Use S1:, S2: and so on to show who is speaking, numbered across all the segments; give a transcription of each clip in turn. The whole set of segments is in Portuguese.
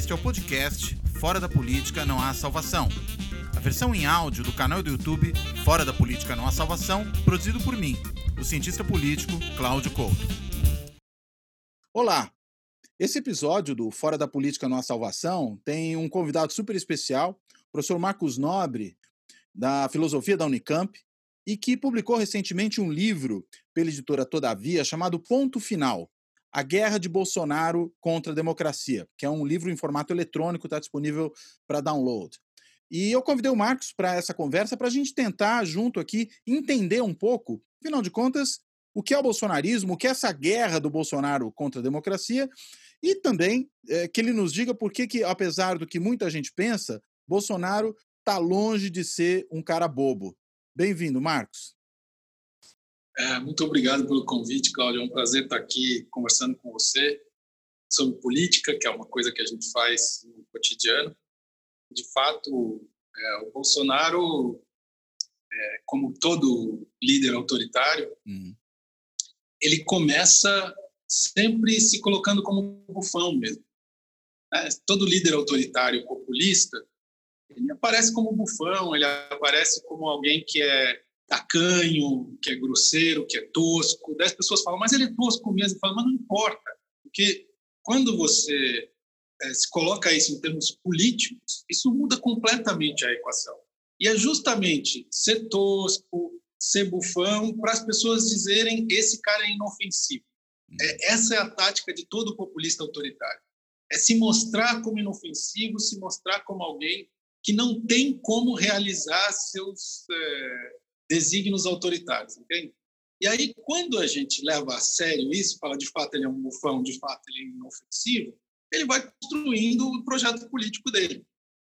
S1: Este é o podcast Fora da Política Não Há Salvação. A versão em áudio do canal do YouTube Fora da Política Não Há Salvação, produzido por mim, o cientista político Cláudio Couto. Olá! Esse episódio do Fora da Política Não Há Salvação tem um convidado super especial, o professor Marcos Nobre, da Filosofia da Unicamp, e que publicou recentemente um livro pela editora Todavia chamado Ponto Final, a Guerra de Bolsonaro contra a Democracia, que é um livro em formato eletrônico, está disponível para download. E eu convidei o Marcos para essa conversa para a gente tentar, junto aqui, entender um pouco, afinal de contas, o que é o bolsonarismo, o que é essa guerra do Bolsonaro contra a democracia, e também é, que ele nos diga por que, que, apesar do que muita gente pensa, Bolsonaro está longe de ser um cara bobo. Bem-vindo, Marcos.
S2: É, muito obrigado pelo convite, Cláudio. É um prazer estar aqui conversando com você sobre política, que é uma coisa que a gente faz no cotidiano. De fato, é, o Bolsonaro, é, como todo líder autoritário, uhum. ele começa sempre se colocando como bufão mesmo. É, todo líder autoritário populista, ele aparece como bufão, ele aparece como alguém que é tacanho, que é grosseiro, que é tosco. As pessoas falam, mas ele é tosco mesmo. Falo, mas não importa, porque quando você é, se coloca isso em termos políticos, isso muda completamente a equação. E é justamente ser tosco, ser bufão, para as pessoas dizerem esse cara é inofensivo. É, essa é a tática de todo populista autoritário. É se mostrar como inofensivo, se mostrar como alguém que não tem como realizar seus é, desígnios autoritários, entende? E aí, quando a gente leva a sério isso, fala de fato ele é um bufão, de fato ele é inofensivo, ele vai construindo o projeto político dele.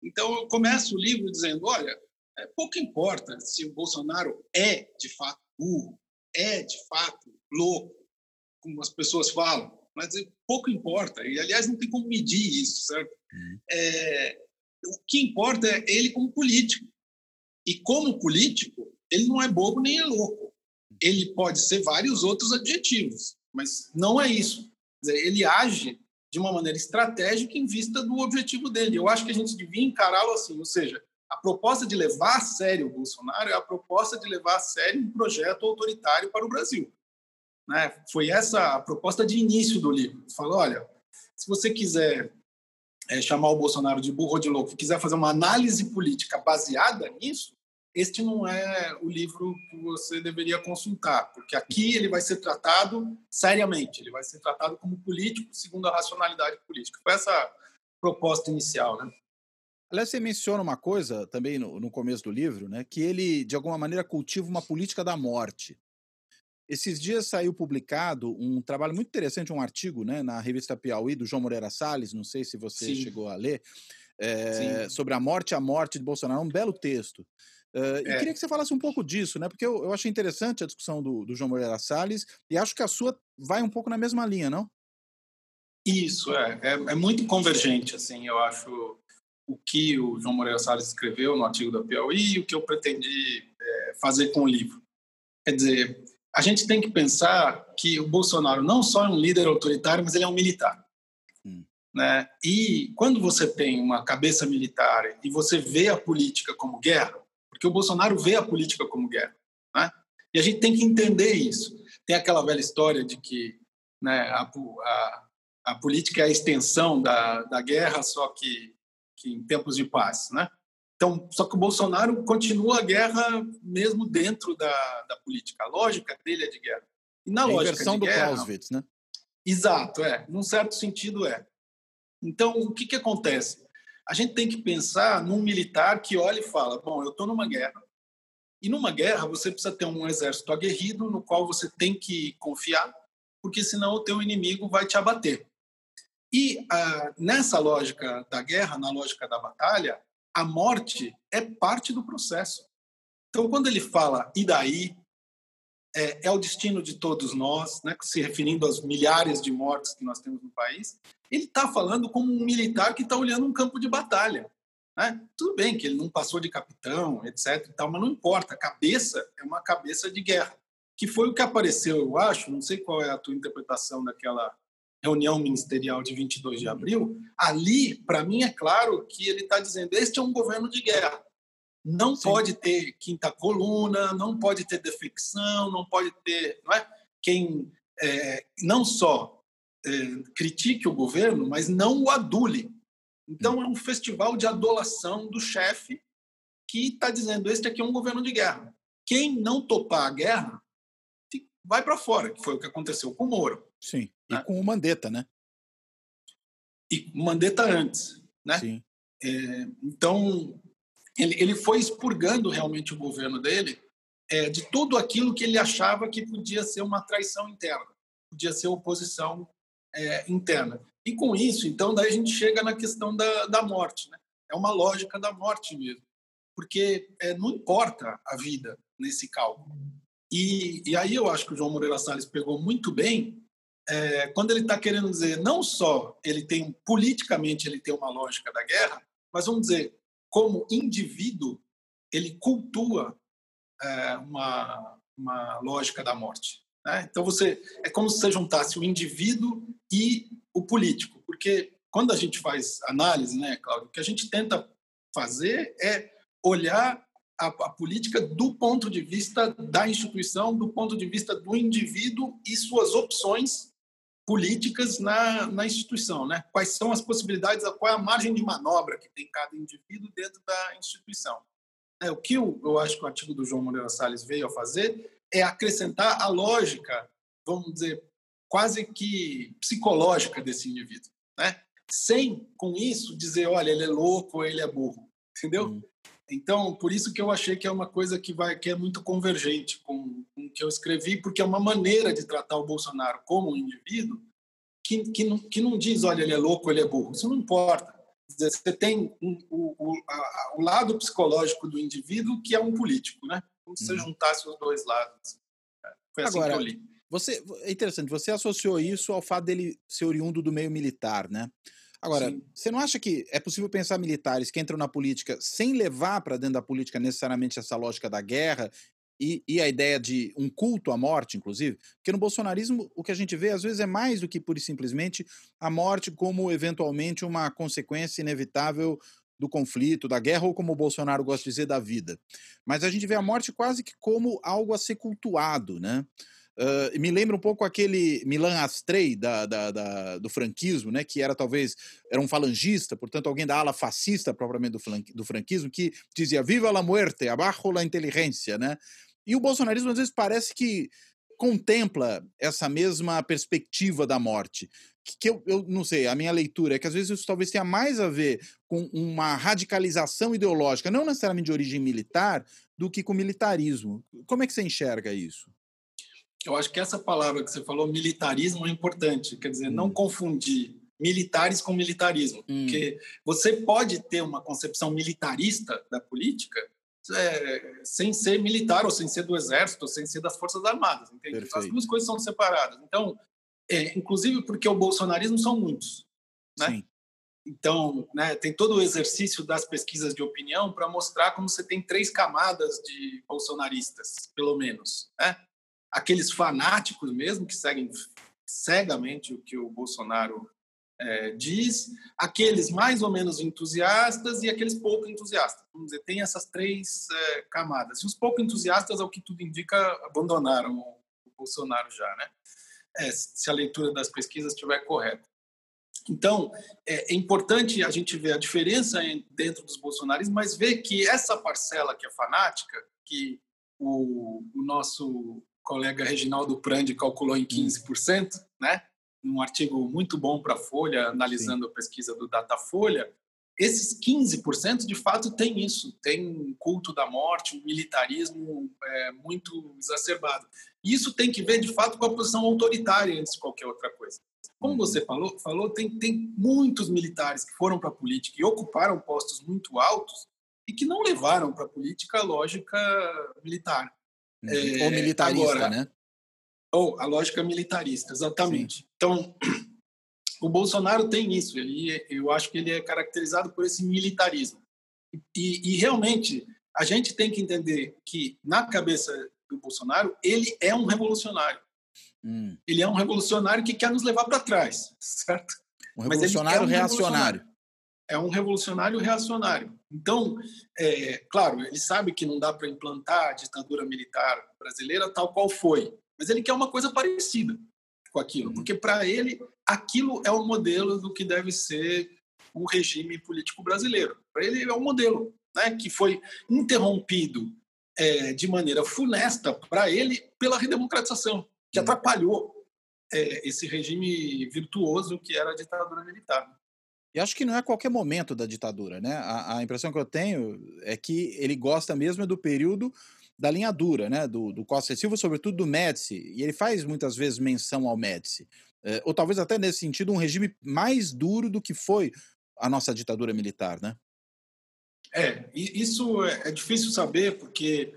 S2: Então, eu começo o livro dizendo: olha, é, pouco importa se o Bolsonaro é de fato burro, é de fato louco, como as pessoas falam, mas pouco importa. E, aliás, não tem como medir isso, certo? Uhum. É, o que importa é ele como político. E como político, ele não é bobo nem é louco. Ele pode ser vários outros adjetivos, mas não é isso. Ele age de uma maneira estratégica em vista do objetivo dele. Eu acho que a gente devia encará-lo assim, ou seja, a proposta de levar a sério o Bolsonaro é a proposta de levar a sério um projeto autoritário para o Brasil. Né? Foi essa a proposta de início do livro. Falou, olha, se você quiser é, chamar o Bolsonaro de burro ou de louco quiser fazer uma análise política baseada nisso, este não é o livro que você deveria consultar, porque aqui ele vai ser tratado seriamente, ele vai ser tratado como político, segundo a racionalidade política. Foi essa proposta inicial, né?
S1: Aliás, você menciona uma coisa também no, no começo do livro, né, que ele, de alguma maneira, cultiva uma política da morte. Esses dias saiu publicado um trabalho muito interessante, um artigo né, na revista Piauí, do João Moreira Salles, não sei se você Sim. chegou a ler, é, sobre a morte a morte de Bolsonaro, um belo texto. Uh, é. E queria que você falasse um pouco disso, né? Porque eu, eu achei interessante a discussão do, do João Moreira Salles e acho que a sua vai um pouco na mesma linha, não?
S2: Isso, é. É, é muito convergente, assim, eu acho o que o João Moreira Salles escreveu no artigo da Piauí e o que eu pretendi é, fazer com o livro. Quer dizer, a gente tem que pensar que o Bolsonaro não só é um líder autoritário, mas ele é um militar. Hum. Né? E quando você tem uma cabeça militar e você vê a política como guerra, porque o Bolsonaro vê a política como guerra. Né? E a gente tem que entender isso. Tem aquela velha história de que né, a, a, a, política é a extensão da, da guerra, só que, que em tempos de paz. Né? Então, só que o Bolsonaro continua a guerra mesmo dentro da, da política. A lógica dele é de guerra.
S1: E na é lógica inversão do guerra, Clausewitz, né?
S2: Exato, é. Num certo sentido, é. Então, o que, que acontece? A gente tem que pensar num militar que olha e fala: bom, eu estou numa guerra. E numa guerra você precisa ter um exército aguerrido no qual você tem que confiar, porque senão o teu inimigo vai te abater. E ah, nessa lógica da guerra, na lógica da batalha, a morte é parte do processo. Então, quando ele fala e daí, é, é, o destino de todos nós, né, se referindo às milhares de mortes que nós temos no país, ele está falando como um militar que está olhando um campo de batalha. Né? Tudo bem que ele não passou de capitão, etc. E tal, mas não importa. A cabeça é uma cabeça de guerra, que foi o que apareceu, eu acho. Não sei qual é a tua interpretação daquela reunião ministerial de 22 de abril, ali, para mim, é claro que ele está dizendo: este é um governo de guerra. Não Sim. pode ter quinta coluna, não pode ter defecção, não pode ter. Não é? Quem é, não só é, critique o governo, mas não o adule. Então, é um festival de adulação do chefe que está dizendo: este aqui é um governo de guerra. Quem não topar a guerra vai para fora, que foi o que aconteceu com o Moro.
S1: Sim, e né? com o Mandetta, né?
S2: E o Mandetta antes, né? Sim. É, então, ele, ele foi expurgando realmente o governo dele é, de tudo aquilo que ele achava que podia ser uma traição interna, podia ser oposição é, interna. E com isso, então, daí a gente chega na questão da, da morte, né? É uma lógica da morte mesmo, porque é, não importa a vida nesse cálculo. E, e aí eu acho que o João Moreira Salles pegou muito bem é, quando ele está querendo dizer não só ele tem politicamente ele tem uma lógica da guerra, mas vamos dizer como indivíduo ele cultua é, uma, uma lógica da morte. Né? Então você é como se você juntasse o indivíduo e o político, porque quando a gente faz análise, né, Cláudio, o que a gente tenta fazer é olhar a, a, política do ponto de vista da instituição, do ponto de vista do indivíduo e suas opções políticas na, na instituição, né? Quais são as possibilidades, qual é a margem de manobra que tem cada indivíduo dentro da instituição? É, o que eu, eu acho que o artigo do João Moreira Salles veio a fazer é acrescentar a lógica, vamos dizer, quase que psicológica desse indivíduo, né? Sem, com isso, dizer, olha, ele é louco, ele é burro, entendeu? Hum. Então, por isso que eu achei que é uma coisa que vai que é muito convergente com, com o que eu escrevi, porque é uma maneira de tratar o Bolsonaro como um indivíduo que, que, não, que não diz, olha, ele é louco, ele é burro. Isso não importa. Você tem um, o, o, a, o, lado psicológico do indivíduo que é um político, né? Como se você uhum. juntasse os dois lados. Foi assim Agora, que eu li.
S1: Você, é interessante, você associou isso ao fato dele ser oriundo do meio militar, né? Agora, Sim. você não acha que é possível pensar militares que entram na política sem levar para dentro da política necessariamente essa lógica da guerra e, e, a ideia de um culto à morte, inclusive? Porque no bolsonarismo o que a gente vê às vezes é mais do que pura e simplesmente a morte como eventualmente uma consequência inevitável do conflito, da guerra, ou como o Bolsonaro gosta de dizer, da vida. Mas a gente vê a morte quase que como algo a ser cultuado, né? Uh, me lembra um pouco aquele Milan Astrei da, da, da, do franquismo, né, que era talvez era um falangista, portanto alguém da ala fascista propriamente do, do franquismo, que dizia viva la muerte, abajo la inteligência, né? E o bolsonarismo às vezes parece que contempla essa mesma perspectiva da morte. Que, que eu, eu não sei, a minha leitura é que às vezes isso talvez tenha mais a ver com uma radicalização ideológica, não necessariamente de origem militar, do que com militarismo. Como é que você enxerga isso?
S2: Eu acho que essa palavra que você falou, militarismo, é importante. Quer dizer, hum. não confundir militares com militarismo. Hum. Porque você pode ter uma concepção militarista da política é, sem ser militar, ou sem ser do exército, ou sem ser das forças armadas. Entende? As duas coisas são separadas. Então, é, inclusive porque o bolsonarismo são muitos. Né? Sim. Então, né, tem todo o exercício das pesquisas de opinião para mostrar como você tem três camadas de bolsonaristas, pelo menos. Né? Aqueles fanáticos mesmo que seguem cegamente o que o Bolsonaro é, diz, aqueles mais ou menos entusiastas e aqueles pouco entusiastas. Vamos dizer, tem essas três é, camadas. E os pouco entusiastas, ao que tudo indica, abandonaram o, o Bolsonaro já, né? É, se a leitura das pesquisas estiver correta. Então, é, é importante a gente ver a diferença dentro dos bolsonaristas, mas ver que essa parcela que é fanática, que o, o nosso colega Reginaldo Prandi calculou em 15%, hum. né? Num artigo muito bom para a Folha, analisando Sim. a pesquisa do Datafolha, esses 15% de fato tem isso, tem um culto da morte, um militarismo é, muito exacerbado. E isso tem que ver de fato com a posição autoritária antes de qualquer outra coisa. Como uhum. você falou, falou tem, tem muitos militares que foram para a política e ocuparam postos muito altos e que não levaram para a política a lógica militar.
S1: É, ou militarista, agora, né?
S2: Ou a lógica militarista, exatamente. Sim. Então, o Bolsonaro tem isso. Ele, eu acho que ele é caracterizado por esse militarismo. E, e realmente, a gente tem que entender que, na cabeça do Bolsonaro, ele é um revolucionário. Hum. Ele é um revolucionário que quer nos levar para trás, certo?
S1: Um revolucionário é um reacionário.
S2: É um revolucionário reacionário. Então, é, claro, ele sabe que não dá para implantar a ditadura militar brasileira tal qual foi, mas ele quer uma coisa parecida com aquilo, uhum. porque para ele aquilo é o modelo do que deve ser o regime político brasileiro. Para ele é o modelo, né, que foi interrompido é, de maneira funesta para ele pela redemocratização, que uhum. atrapalhou é, esse regime virtuoso que era a ditadura militar.
S1: E acho que não é qualquer momento da ditadura, né? A, a, impressão que eu tenho é que ele gosta mesmo do período da linha dura, né? Do, do Costa e Silva, sobretudo do Médici. E ele faz muitas vezes menção ao Médici. É, ou talvez até nesse sentido um regime mais duro do que foi a nossa ditadura militar, né?
S2: É, isso é, é difícil saber porque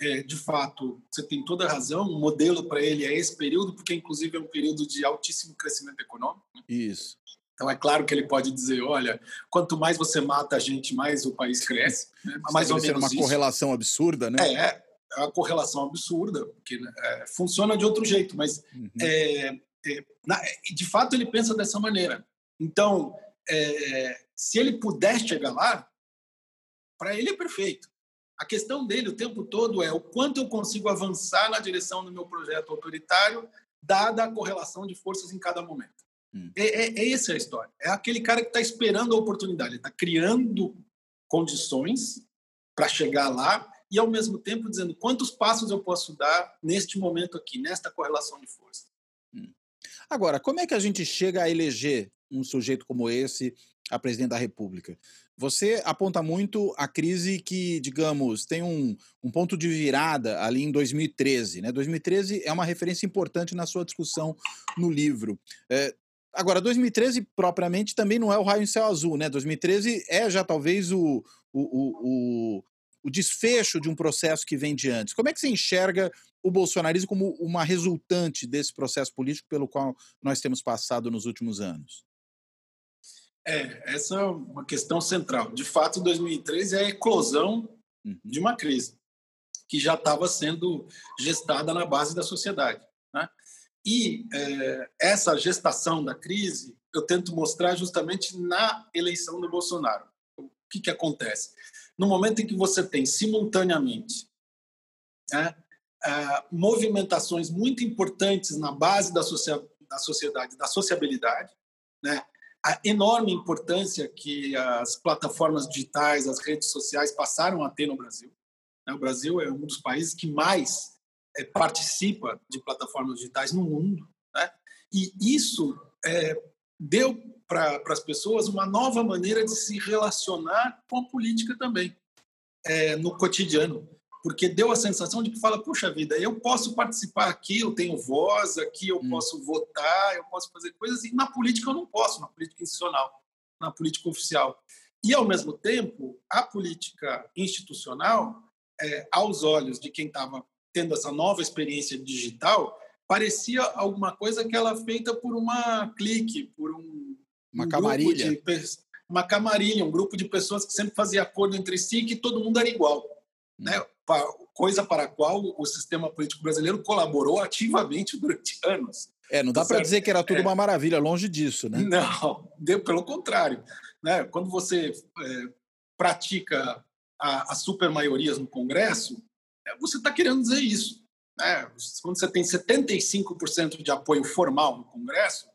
S2: é, de fato, você tem toda a razão, o modelo para ele é esse período, porque inclusive é um período de altíssimo crescimento econômico. Né?
S1: Isso.
S2: Então é claro que ele pode dizer, olha, quanto mais você mata a gente, mais o país cresce. Né?
S1: Mais ou menos uma isso. correlação absurda, né?
S2: É, é, uma correlação absurda, porque né, é, funciona de outro jeito, mas uhum. é, é na, de fato ele pensa dessa maneira. Então, é, se ele puder chegar lá, para ele é perfeito. A questão dele o tempo todo é o quanto eu consigo avançar na direção do meu projeto autoritário, dada a correlação de forças em cada momento. Hum. É, é, é essa a história. É aquele cara que está esperando a oportunidade, está criando condições para chegar lá e, ao mesmo tempo, dizendo quantos passos eu posso dar neste momento aqui, nesta correlação de forças. Hum.
S1: Agora, como é que a gente chega a eleger um sujeito como esse a presidente da República? Você aponta muito a crise que, digamos, tem um, um ponto de virada ali em 2013. Né? 2013 é uma referência importante na sua discussão no livro. É, agora, 2013 propriamente também não é o raio em céu azul. Né? 2013 é já talvez o, o, o, o desfecho de um processo que vem de antes. Como é que você enxerga o bolsonarismo como uma resultante desse processo político pelo qual nós temos passado nos últimos anos?
S2: É, essa é uma questão central. De fato, 2013 é a eclosão uhum. de uma crise que já estava sendo gestada na base da sociedade. Né? E é, essa gestação da crise eu tento mostrar justamente na eleição do Bolsonaro. O que, que acontece? No momento em que você tem simultaneamente né, é, movimentações muito importantes na base da, da sociedade, da sociabilidade, né, a enorme importância que as plataformas digitais, as redes sociais passaram a ter no Brasil. Né? O Brasil é um dos países que mais é, participa de plataformas digitais no mundo. Né? E isso é, deu para as pessoas uma nova maneira de se relacionar com a política também, é, no cotidiano porque deu a sensação de que fala, puxa vida, eu posso participar aqui, eu tenho voz, aqui eu hum. posso votar, eu posso fazer coisas, e na política eu não posso, na política institucional, na política oficial. E, ao mesmo tempo, a política institucional, é, aos olhos de quem estava tendo essa nova experiência digital, parecia alguma coisa que ela feita por uma clique, por um,
S1: uma um camarilha.
S2: De, uma camarilha, um grupo de pessoas que sempre fazia acordo entre si e que todo mundo era igual. Hum. Né? coisa para a qual o sistema político brasileiro colaborou ativamente durante anos.
S1: É, não dá para dizer que era tudo é. uma maravilha, longe disso, né?
S2: Não, pelo contrário. Né? Quando você é, pratica as supermaiorias no Congresso, é, você está querendo dizer isso. Né? Quando você tem 75% de apoio formal no Congresso,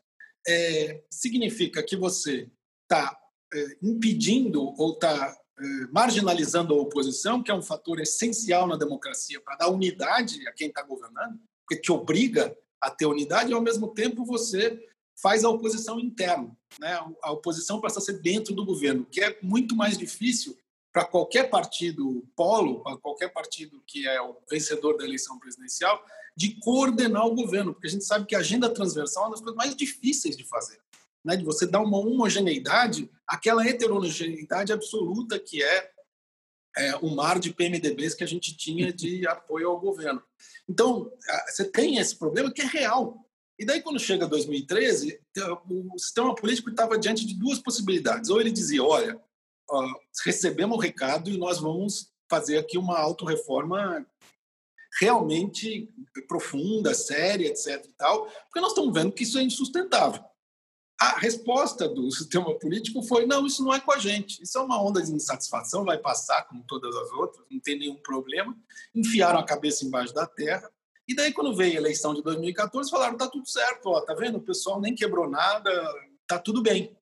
S2: é, significa que você está é, impedindo ou está eh, marginalizando a oposição, que é um fator essencial na democracia para dar unidade a quem está governando, porque te obriga a ter unidade e, ao mesmo tempo, você faz a oposição interna. Né? A oposição passa a ser dentro do governo, que é muito mais difícil para qualquer partido polo, para qualquer partido que é o vencedor da eleição presidencial, de coordenar o governo, porque a gente sabe que a agenda transversal é uma das coisas mais difíceis de fazer né, de você dar uma homogeneidade àquela heterogeneidade absoluta que é, é o mar de PMDBs que a gente tinha de apoio ao governo. Então, você tem esse problema que é real. E daí, quando chega 2013, o sistema político estava diante de duas possibilidades. Ou ele dizia, olha, recebemos o recado e nós vamos fazer aqui uma autorreforma realmente profunda, séria, etc. E tal, porque nós estamos vendo que isso é insustentável. A resposta do sistema político foi: não, isso não é com a gente. Isso é uma onda de insatisfação, vai passar como todas as outras, não tem nenhum problema. Enfiaram a cabeça embaixo da terra. E daí, quando veio a eleição de 2014, falaram: tá tudo certo, ó, tá vendo? O pessoal nem quebrou nada, tá tudo bem.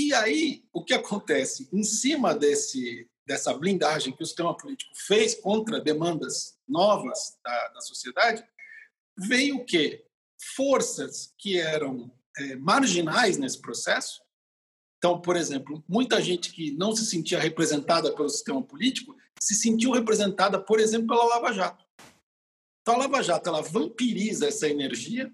S2: E aí, o que acontece? Em cima desse, dessa blindagem que o sistema político fez contra demandas novas da, da sociedade, veio o quê? Forças que eram é, marginais nesse processo. Então, por exemplo, muita gente que não se sentia representada pelo sistema político se sentiu representada, por exemplo, pela Lava Jato. Então, a Lava Jato ela vampiriza essa energia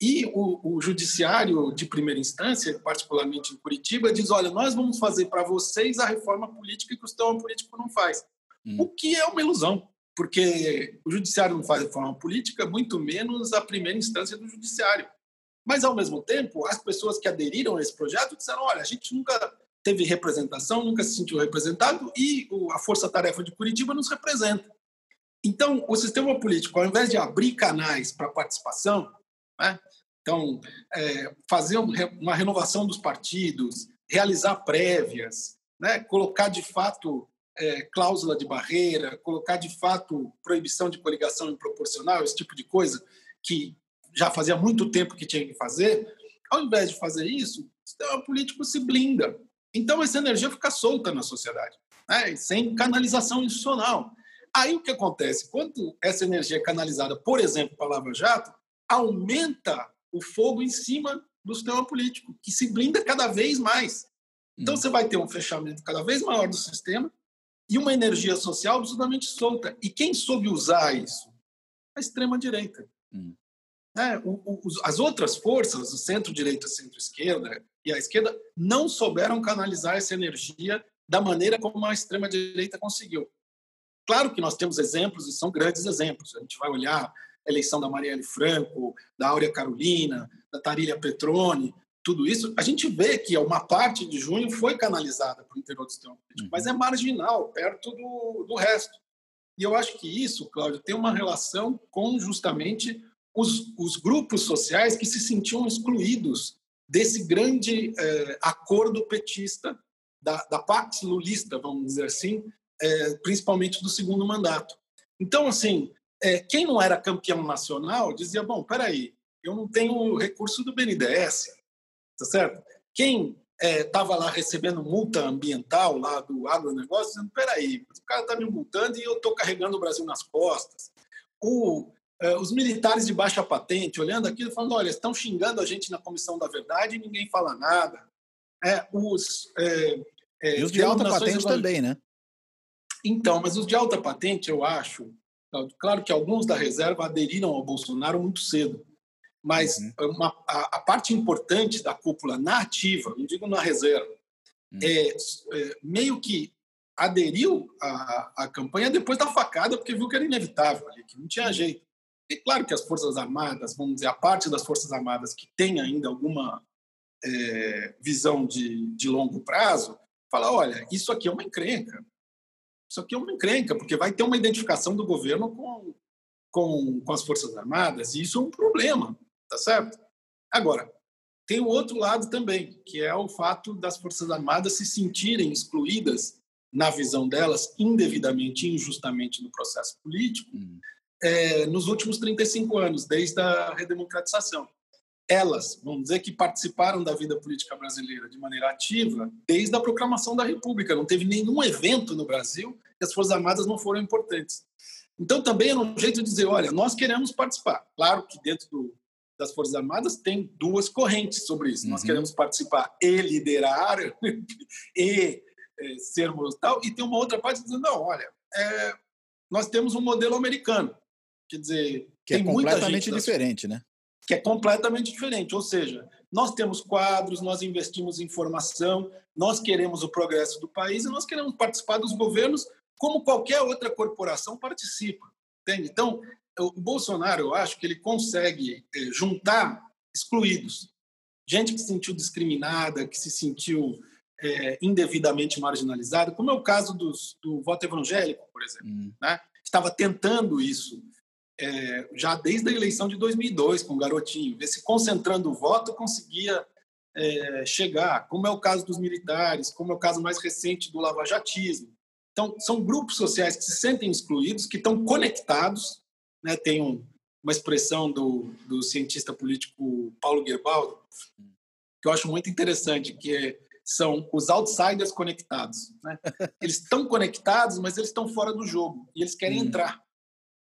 S2: e o, o, judiciário de primeira instância, particularmente em Curitiba, diz: olha, nós vamos fazer para vocês a reforma política que o sistema político não faz. Hum. O que é uma ilusão, porque o judiciário não faz reforma política, muito menos a primeira instância do judiciário. Mas, ao mesmo tempo, as pessoas que aderiram a esse projeto disseram: olha, a gente nunca teve representação, nunca se sentiu representado e a Força Tarefa de Curitiba nos representa. Então, o sistema político, ao invés de abrir canais para participação, né? Então, é, fazer uma renovação dos partidos, realizar prévias, né? colocar de fato é, cláusula de barreira, colocar de fato proibição de coligação improporcional, esse tipo de coisa que já fazia muito tempo que tinha que fazer, ao invés de fazer isso, o sistema político se blinda. Então, essa energia fica solta na sociedade, né? sem canalização institucional. Aí o que acontece? Quando essa energia é canalizada, por exemplo, para a Lava Jato, aumenta o fogo em cima do sistema político, que se blinda cada vez mais. Então hum. você vai ter um fechamento cada vez maior do sistema e uma energia social absolutamente solta. E quem soube usar isso? A extrema-direita. Hum. É, o, o, as outras forças, o centro-direita, centro-esquerda e a esquerda, não souberam canalizar essa energia da maneira como a extrema-direita conseguiu. Claro que nós temos exemplos, e são grandes exemplos. A gente vai olhar eleição da Marielle Franco, da Áurea Carolina, da Tarília Petroni, tudo isso, a gente vê que uma parte de junho foi canalizada para o interior do sistema político, uhum. mas é marginal, perto do, do resto. E eu acho que isso, Cláudio, tem uma relação com justamente os, os grupos sociais que se sentiam excluídos desse grande eh, acordo petista, da, da Pax Lulista, vamos dizer assim, eh, principalmente do segundo mandato. Então, assim, é, quem não era campeão nacional dizia: bom, peraí, eu não tenho recurso do BNDES, tá certo? Quem estava é, lá recebendo multa ambiental lá do agronegócio, dizendo: peraí, o cara está me multando e eu estou carregando o Brasil nas costas. O, é, os militares de baixa patente olhando aquilo falando: olha, estão xingando a gente na Comissão da Verdade e ninguém fala nada. É, os,
S1: é, é, e os de alta patente também, né?
S2: Então, mas os de alta patente, eu acho, Claro que alguns da reserva aderiram ao Bolsonaro muito cedo, mas uhum. uma, a, a, parte importante da cúpula na ativa, não digo na reserva, uhum. é, é, meio que aderiu à, à campanha depois da facada, porque viu que era inevitável que não tinha jeito. E claro que as Forças Armadas, vamos dizer, a parte das Forças Armadas que tem ainda alguma é, visão de, de longo prazo, fala: olha, isso aqui é uma encrenca. Isso aqui é uma encrenca, porque vai ter uma identificação do governo com, com, com as Forças Armadas, e isso é um problema, tá certo? Agora, tem o outro lado também, que é o fato das Forças Armadas se sentirem excluídas, na visão delas, indevidamente e injustamente no processo político, hum. é, nos últimos 35 anos, desde a redemocratização elas, vamos dizer, que participaram da vida política brasileira de maneira ativa desde a proclamação da República. Não teve nenhum evento no Brasil que as Forças Armadas não foram importantes. Então, também é um jeito de dizer: olha, nós queremos participar. Claro que dentro do, das Forças Armadas tem duas correntes sobre isso. Uhum. Nós queremos participar e liderar e é, sermos tal. E tem uma outra parte dizendo: não, olha, é, nós temos um modelo americano. Quer dizer,
S1: que é completamente diferente, né?
S2: Que é completamente diferente. Ou seja, nós temos quadros, nós investimos em formação, nós queremos o progresso do país e nós queremos participar dos governos como qualquer outra corporação participa. Entende? Então, o Bolsonaro, eu acho que ele consegue eh, juntar excluídos. Gente que se sentiu discriminada, que se sentiu é, indevidamente marginalizada, como é o caso dos, do voto evangélico, por exemplo. Hum. Né? Estava tentando isso é, já desde a eleição de 2002 com o Garotinho, se concentrando o voto conseguia é, chegar, como é o caso dos militares, como é o caso mais recente do lavajatismo. Então, são grupos sociais que se sentem excluídos, que estão conectados. Né? Tem um, uma expressão do, do cientista político Paulo Gerbaldo, que eu acho muito interessante, que é, são os outsiders conectados. Né? Eles estão conectados, mas eles estão fora do jogo e eles querem hum. entrar.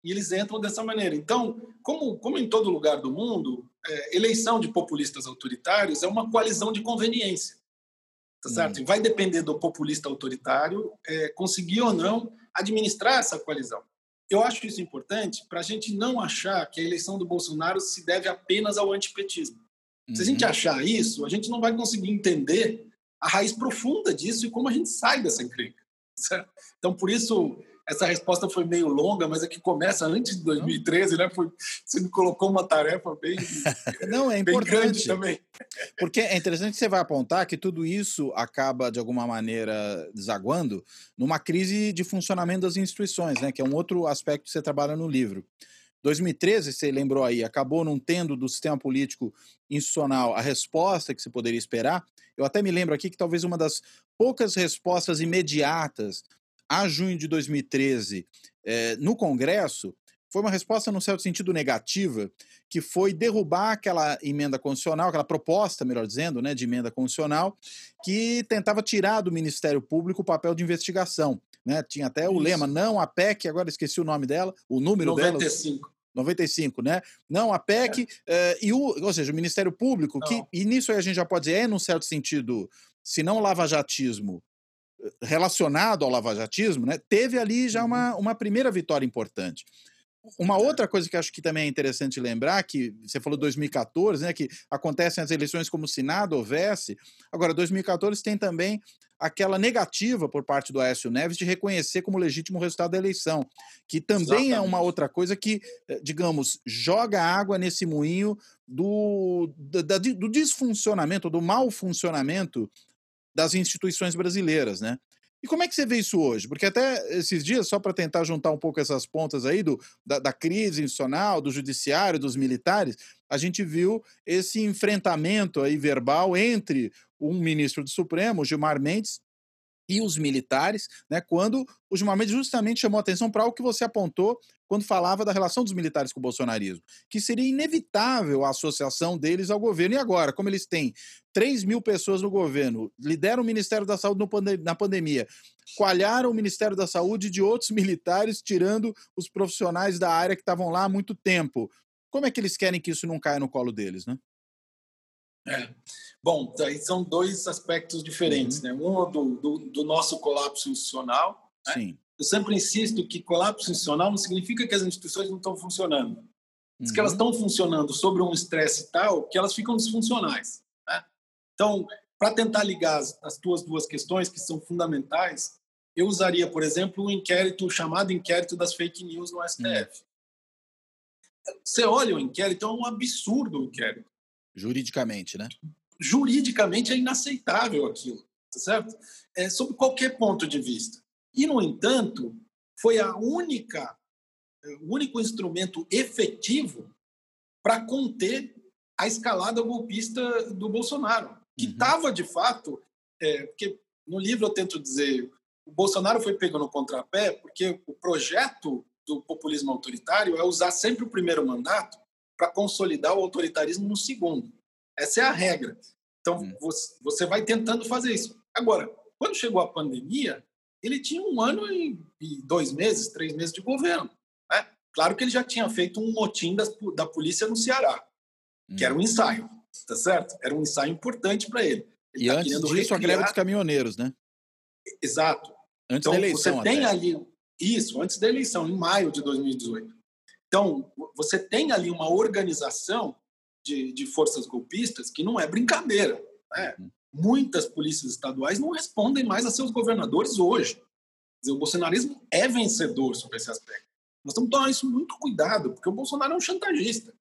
S2: E eles entram dessa maneira. Então, como, como em todo lugar do mundo, é, eleição de populistas autoritários é uma coalizão de conveniência. Tá certo? Hum. Vai depender do populista autoritário é, conseguir ou não administrar essa coalizão. Eu acho isso importante para a gente não achar que a eleição do Bolsonaro se deve apenas ao antipetismo. Uhum. Se a gente uhum. achar isso, a gente não vai conseguir entender a raiz profunda disso e como a gente sai dessa encrenca. Certo? Então, por isso, essa resposta foi meio longa, mas é que começa antes de 2013, né? Foi, você me colocou uma tarefa bem,
S1: Não, é importante também. Porque é interessante que você vai apontar que tudo isso acaba, de alguma maneira, desaguando numa crise de funcionamento das instituições, né? Que é um outro aspecto que você trabalha no livro. 2013, você lembrou aí, acabou não tendo do sistema político institucional a resposta que se poderia esperar. Eu até me lembro aqui que talvez uma das poucas respostas imediatas a junho de 2013 eh, no Congresso foi uma resposta, no certo sentido, negativa, que foi derrubar aquela emenda constitucional, aquela proposta, melhor dizendo, né, de emenda constitucional, que tentava tirar do Ministério Público o papel de investigação. Né? Tinha até Isso. o lema, não a PEC, agora esqueci o nome dela, o número
S2: 95.
S1: dela. 95, né? Não, a PEC, é. uh, e o, ou seja, o Ministério Público, não. que, e nisso aí a gente já pode dizer, é, num certo sentido, se não lavajatismo, relacionado ao lavajatismo, né, teve ali já uma, uhum. uma primeira vitória importante. Uma outra coisa que acho que também é interessante lembrar, que você falou 2014, né, que acontecem as eleições como se nada houvesse. Agora, 2014 tem também aquela negativa por parte do Aécio Neves de reconhecer como legítimo o resultado da eleição, que também Exatamente. é uma outra coisa que, eh, digamos, joga água nesse moinho do, do, do disfuncionamento, do mau funcionamento das instituições brasileiras, né? E como é que você vê isso hoje? Porque até esses dias, só para tentar juntar um pouco essas pontas aí do, da, da, crise institucional, do judiciário, dos militares, a gente viu esse enfrentamento aí verbal entre um ministro do Supremo, Gilmar Mendes, e os militares, né, quando o Gilmar Mendes justamente chamou atenção para algo que você apontou quando falava da relação dos militares com o bolsonarismo, que seria inevitável a associação deles ao governo. E agora, como eles têm 3 mil pessoas no governo, lideram o Ministério da Saúde na pandemia, coalharam o Ministério da Saúde de outros militares, tirando os profissionais da área que estavam lá há muito tempo. Como é que eles querem que isso não caia no colo deles, né?
S2: É. Bom, aí são dois aspectos diferentes, uhum. né? Um do, do, do, nosso colapso institucional. Né? Sim. Eu sempre insisto que colapso institucional não significa que as instituições não estão funcionando. Diz uhum. que elas uhum. estão funcionando sobre um estresse tal que elas ficam disfuncionais. Né? Então, para tentar ligar as, as tuas duas questões, que são fundamentais, eu usaria, por exemplo, um inquérito chamado inquérito das fake news no STF. Uhum. Você olha o inquérito, é um absurdo o inquérito.
S1: Juridicamente, né?
S2: Juridicamente é inaceitável aquilo, tá certo? É, sob qualquer ponto de vista. E, no entanto, foi a única, o único instrumento efetivo para conter a escalada golpista do Bolsonaro, que estava, uhum. de fato, é, porque no livro eu tento dizer, o Bolsonaro foi pego no contrapé porque o projeto do populismo autoritário é usar sempre o primeiro mandato para consolidar o autoritarismo no segundo. Essa é a regra. Então, hum. você vai tentando fazer isso. Agora, quando chegou a pandemia, ele tinha um ano e, dois meses, três meses de governo. Né? Claro que ele já tinha feito um motim das, da polícia no Ceará, que era um hum. ensaio, tá certo? Era um ensaio importante para ele. ele.
S1: E tá antes disso, recriar... a greve dos caminhoneiros, né?
S2: Exato.
S1: Antes então, da eleição.
S2: Você tem ali isso, antes da eleição, em maio de 2018. Então, você tem ali uma organização de, de forças golpistas que não é brincadeira. Né? Uhum. Muitas polícias estaduais não respondem mais a seus governadores hoje. Dizer, o bolsonarismo é vencedor sobre esse aspecto. Nós temos que tomar isso muito cuidado, porque o Bolsonaro é um chantagista.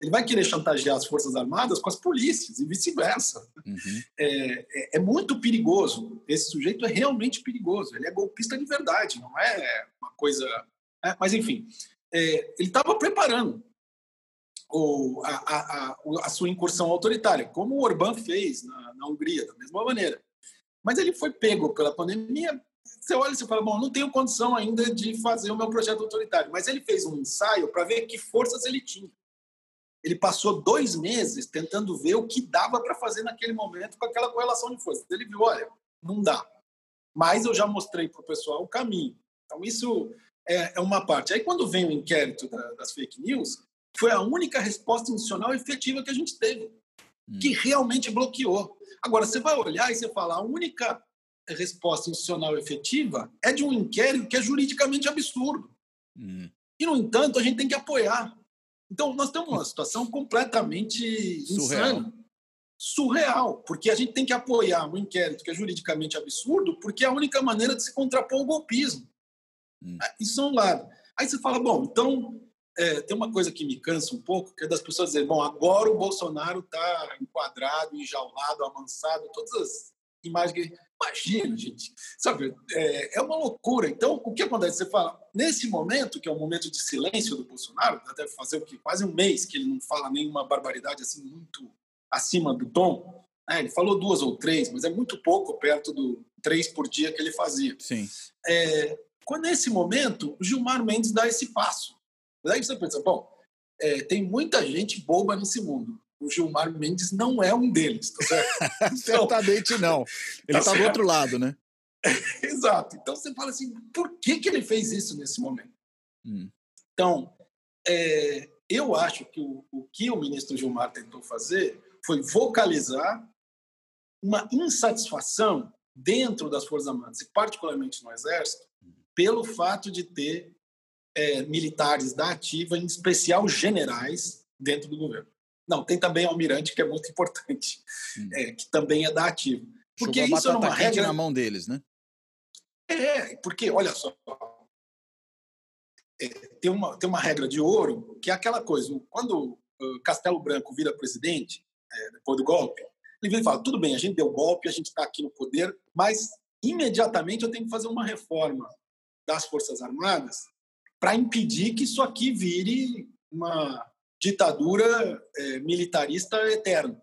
S2: Ele vai querer chantagear as Forças Armadas com as polícias e vice-versa. Uhum. É, é, é, muito perigoso. Esse sujeito é realmente perigoso. Ele é golpista de verdade, não é uma coisa. É, mas, enfim, é, ele estava preparando o, a, a, a, sua incursão autoritária, como o Orbán fez na, na Hungria, da mesma maneira. Mas ele foi pego pela pandemia. Você olha e você fala, bom, não tenho condição ainda de fazer o meu projeto autoritário. Mas ele fez um ensaio para ver que forças ele tinha. Ele passou dois meses tentando ver o que dava para fazer naquele momento com aquela correlação de forças. Ele viu, olha, não dá. Mas eu já mostrei para o pessoal o caminho. Então, isso é, é, uma parte. Aí, quando vem o inquérito da, das fake news, foi a única resposta institucional efetiva que a gente teve, hum. que realmente bloqueou. Agora, você vai olhar e você fala, a única resposta institucional efetiva é de um inquérito que é juridicamente absurdo. Hum. E, no entanto, a gente tem que apoiar. Então, nós temos uma situação completamente Surreal. insana. Surreal, porque a gente tem que apoiar um inquérito que é juridicamente absurdo, porque é a única maneira de se contrapor o golpismo. Hum. Isso é um lado. Aí você fala, bom, então é, tem uma coisa que me cansa um pouco, que é das pessoas dizerem, bom, agora o Bolsonaro está enquadrado, enjaulado, amansado, todas as imagens que... Imagina, gente, sabe, é, é, uma loucura. Então, o que acontece? Você fala, nesse momento, que é o momento de silêncio do Bolsonaro, deve fazer o quê? Quase um mês que ele não fala nenhuma barbaridade assim muito acima do tom. É, ele falou duas ou três, mas é muito pouco perto do três por dia que ele fazia.
S1: Sim.
S2: É, quando nesse momento, o Gilmar Mendes dá esse passo. Daí você pensa, bom, é, tem muita gente boba nesse mundo. O Gilmar Mendes não é um deles, tá certo?
S1: Então, Certamente não. Ele está tá do outro lado, né?
S2: Exato. Então você fala assim, por que, que ele fez isso nesse momento? Hum. Então, é, eu acho que o, o que o ministro Gilmar tentou fazer foi vocalizar uma insatisfação dentro das Forças Armadas, e particularmente no Exército, pelo fato de ter é, militares da ativa, em especial generais, dentro do governo. Não, tem também almirante, que é muito importante, hum. é, que também é da ativa.
S1: Porque Jogou isso é uma regra na mão deles, né?
S2: É, porque, olha só, é, tem, uma, tem uma regra de ouro, que é aquela coisa, quando Castelo Branco vira presidente, é, depois do golpe, ele vem e fala, tudo bem, a gente deu golpe, a gente está aqui no poder, mas imediatamente eu tenho que fazer uma reforma das Forças Armadas para impedir que isso aqui vire uma ditadura é, militarista eterna,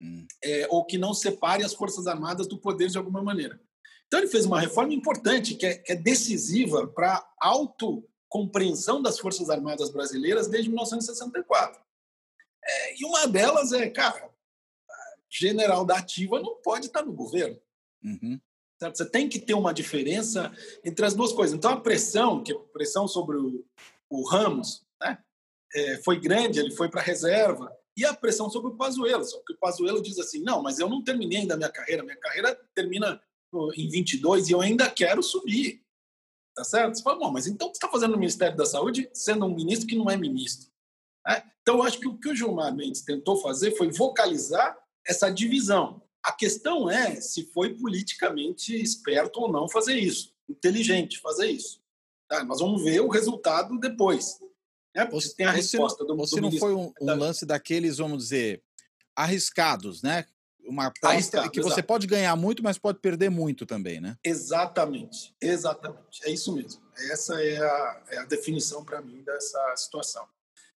S2: hum. é, ou que não separe as Forças Armadas do poder de alguma maneira. Então, ele fez uma reforma importante, que é, que é decisiva para a autocompreensão das Forças Armadas brasileiras desde 1964. É, e uma delas é, cara, general da ativa não pode estar no governo. Uhum. Certo? Você tem que ter uma diferença entre as duas coisas. Então, a pressão, que é a pressão sobre o, o Ramos, né, é, foi grande, ele foi para a reserva, e a pressão sobre o Pazuello. Só que o Pazuello diz assim, não, mas eu não terminei ainda a minha carreira, minha carreira termina em 22 e eu ainda quero subir. Tá certo? Você fala, bom, mas então o que você está fazendo no Ministério da Saúde sendo um ministro que não é ministro? É? Então, eu acho que o que o Gilmar Mendes tentou fazer foi vocalizar essa divisão. A questão é se foi politicamente esperto ou não fazer isso, inteligente fazer isso. Tá? Nós vamos ver o resultado depois. Né? Porque
S1: tem a resposta do, Você não foi um, um, lance daqueles, vamos dizer, arriscados, né? Uma aposta que você pode ganhar muito, mas pode perder muito também, né?
S2: Exatamente, exatamente. É isso mesmo. Essa é a, é a definição para mim dessa situação.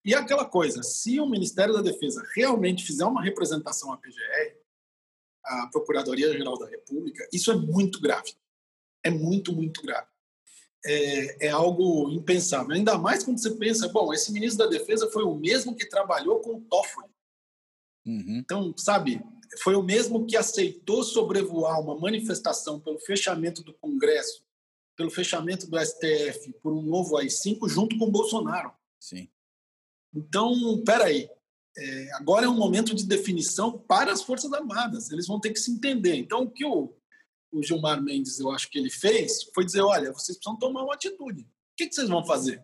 S2: E aquela coisa, se o Ministério da Defesa realmente fizer uma representação à PGR, a Procuradoria-Geral da República, isso é muito grave. É muito, muito grave. É, é, algo impensável. Ainda mais quando você pensa, bom, esse ministro da Defesa foi o mesmo que trabalhou com o Toffoli. Uhum. Então, sabe, foi o mesmo que aceitou sobrevoar uma manifestação pelo fechamento do Congresso, pelo fechamento do STF, por um novo AI-5, junto com o Bolsonaro.
S1: Sim.
S2: Então, peraí, é, agora é um momento de definição para as Forças Armadas. Eles vão ter que se entender. Então, o que o, o Gilmar Mendes, eu acho que ele fez, foi dizer: olha, vocês precisam tomar uma atitude. O que, que vocês vão fazer?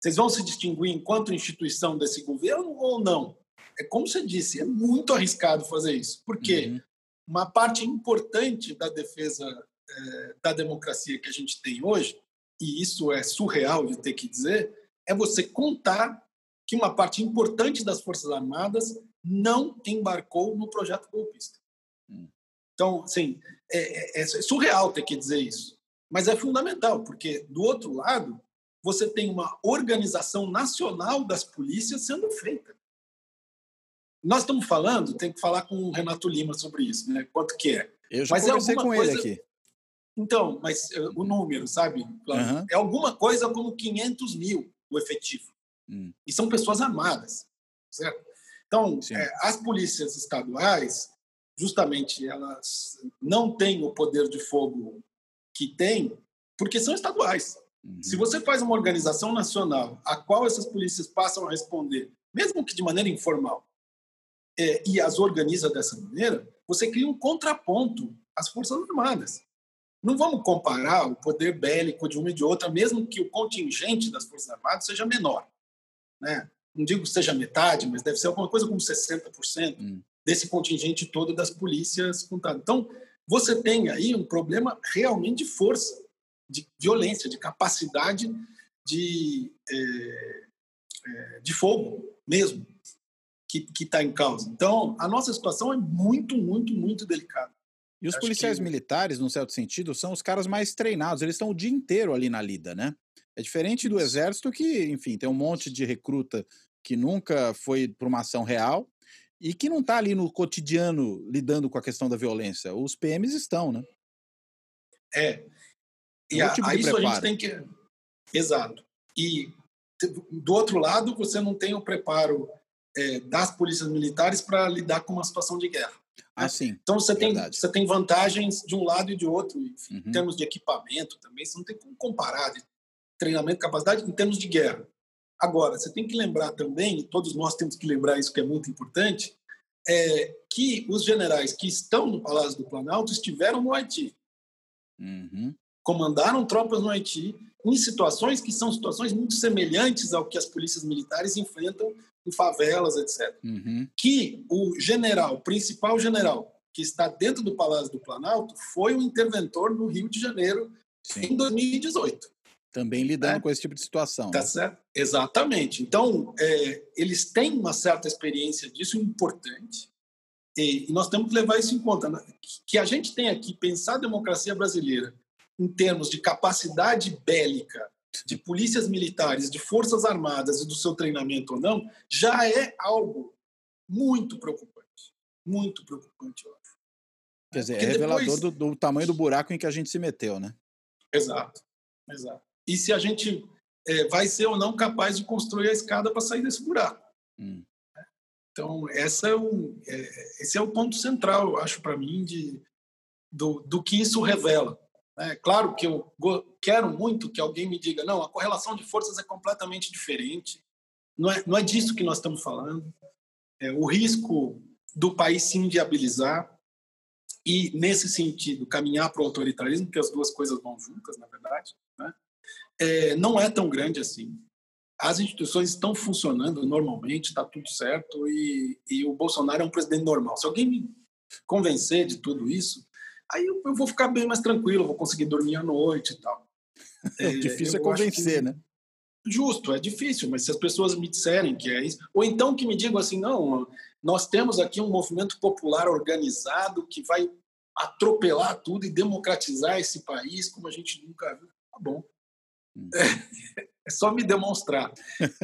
S2: Vocês vão se distinguir enquanto instituição desse governo ou não? É como você disse, é muito arriscado fazer isso. Porque uhum. uma parte importante da defesa é, da democracia que a gente tem hoje, e isso é surreal de ter que dizer, é você contar que uma parte importante das Forças Armadas não embarcou no projeto golpista. Hum. Então, assim, é, é, é, surreal ter que dizer isso, mas é fundamental, porque do outro lado, você tem uma organização nacional das polícias sendo feita. Nós estamos falando, tem que falar com o Renato Lima sobre isso, né? Quanto que é?
S1: Eu já mas é conversei é com coisa... ele aqui.
S2: Então, mas uh, o número, sabe? Uhum. É alguma coisa como 500 mil o efetivo. Hum. E são pessoas armadas, certo? Então, é, as polícias estaduais, justamente, elas não têm o poder de fogo que têm porque são estaduais. Uhum. Se você faz uma organização nacional a qual essas polícias passam a responder, mesmo que de maneira informal, é, e as organiza dessa maneira, você cria um contraponto às Forças Armadas. Não vamos comparar o poder bélico de uma e de outra, mesmo que o contingente das Forças Armadas seja menor. Né? Não digo que seja metade, mas deve ser alguma coisa como 60% hum. desse contingente todo das polícias contadas. Então, você tem aí um problema realmente de força, de violência, de capacidade de, é, é, de fogo mesmo que está em causa. Então, a nossa situação é muito, muito, muito delicada.
S1: E os Acho policiais que... militares, num certo sentido, são os caras mais treinados. Eles estão o dia inteiro ali na lida, né? É diferente do exército que, enfim, tem um monte de recruta que nunca foi para uma ação real e que não está ali no cotidiano lidando com a questão da violência. Os PMs estão, né?
S2: É. E é um tipo a, a isso preparo. a gente tem que. Exato. E do outro lado, você não tem o preparo é, das polícias militares para lidar com uma situação de guerra.
S1: Né? sim.
S2: Então você tem, você tem vantagens de um lado e de outro, enfim, uhum. em termos de equipamento também, você não tem como comparar de treinamento, capacidade em termos de guerra. Agora, você tem que lembrar também, e todos nós temos que lembrar isso que é muito importante, é que os generais que estão no Palácio do Planalto estiveram no Haiti. Uhum. Comandaram tropas no Haiti em situações que são situações muito semelhantes ao que as polícias militares enfrentam em favelas, etc. Uhum. Que o general, o principal general, que está dentro do Palácio do Planalto, foi o interventor no Rio de Janeiro Sim. em 2018.
S1: Também lidando é. com esse tipo de situação.
S2: Tá né? certo? Exatamente. Então, é, eles têm uma certa experiência disso importante, e, e, nós temos que levar isso em conta. Né? Que a gente tem aqui pensar a democracia brasileira em termos de capacidade bélica de polícias militares, de forças armadas e do seu treinamento ou não, já é algo muito preocupante. Muito preocupante, eu acho.
S1: Quer dizer, Porque é revelador depois... do, do, tamanho do buraco em que a gente se meteu, né?
S2: Exato, exato. E se a gente é, vai ser ou não capaz de construir a escada para sair desse buraco. Hum. Então, essa é um, é, esse é o ponto central, eu acho, para mim, de, do, do que isso revela. É claro que eu quero muito que alguém me diga, não, a correlação de forças é completamente diferente. Não é, não é disso que nós estamos falando. É, o risco do país se inviabilizar e, nesse sentido, caminhar para o autoritarismo, que as duas coisas vão juntas, na verdade, né? é, não é tão grande assim. As instituições estão funcionando normalmente, está tudo certo, e, e o Bolsonaro é um presidente normal. Se alguém me convencer de tudo isso, Aí eu, eu, vou ficar bem mais tranquilo, vou conseguir dormir à noite e tal.
S1: É, o difícil é convencer, que, né?
S2: Justo, é difícil, mas se as pessoas me disserem que é isso, ou então que me digam assim, não, nós temos aqui um movimento popular organizado que vai atropelar tudo e democratizar esse país como a gente nunca viu. Tá bom. Hum. É, é, só me demonstrar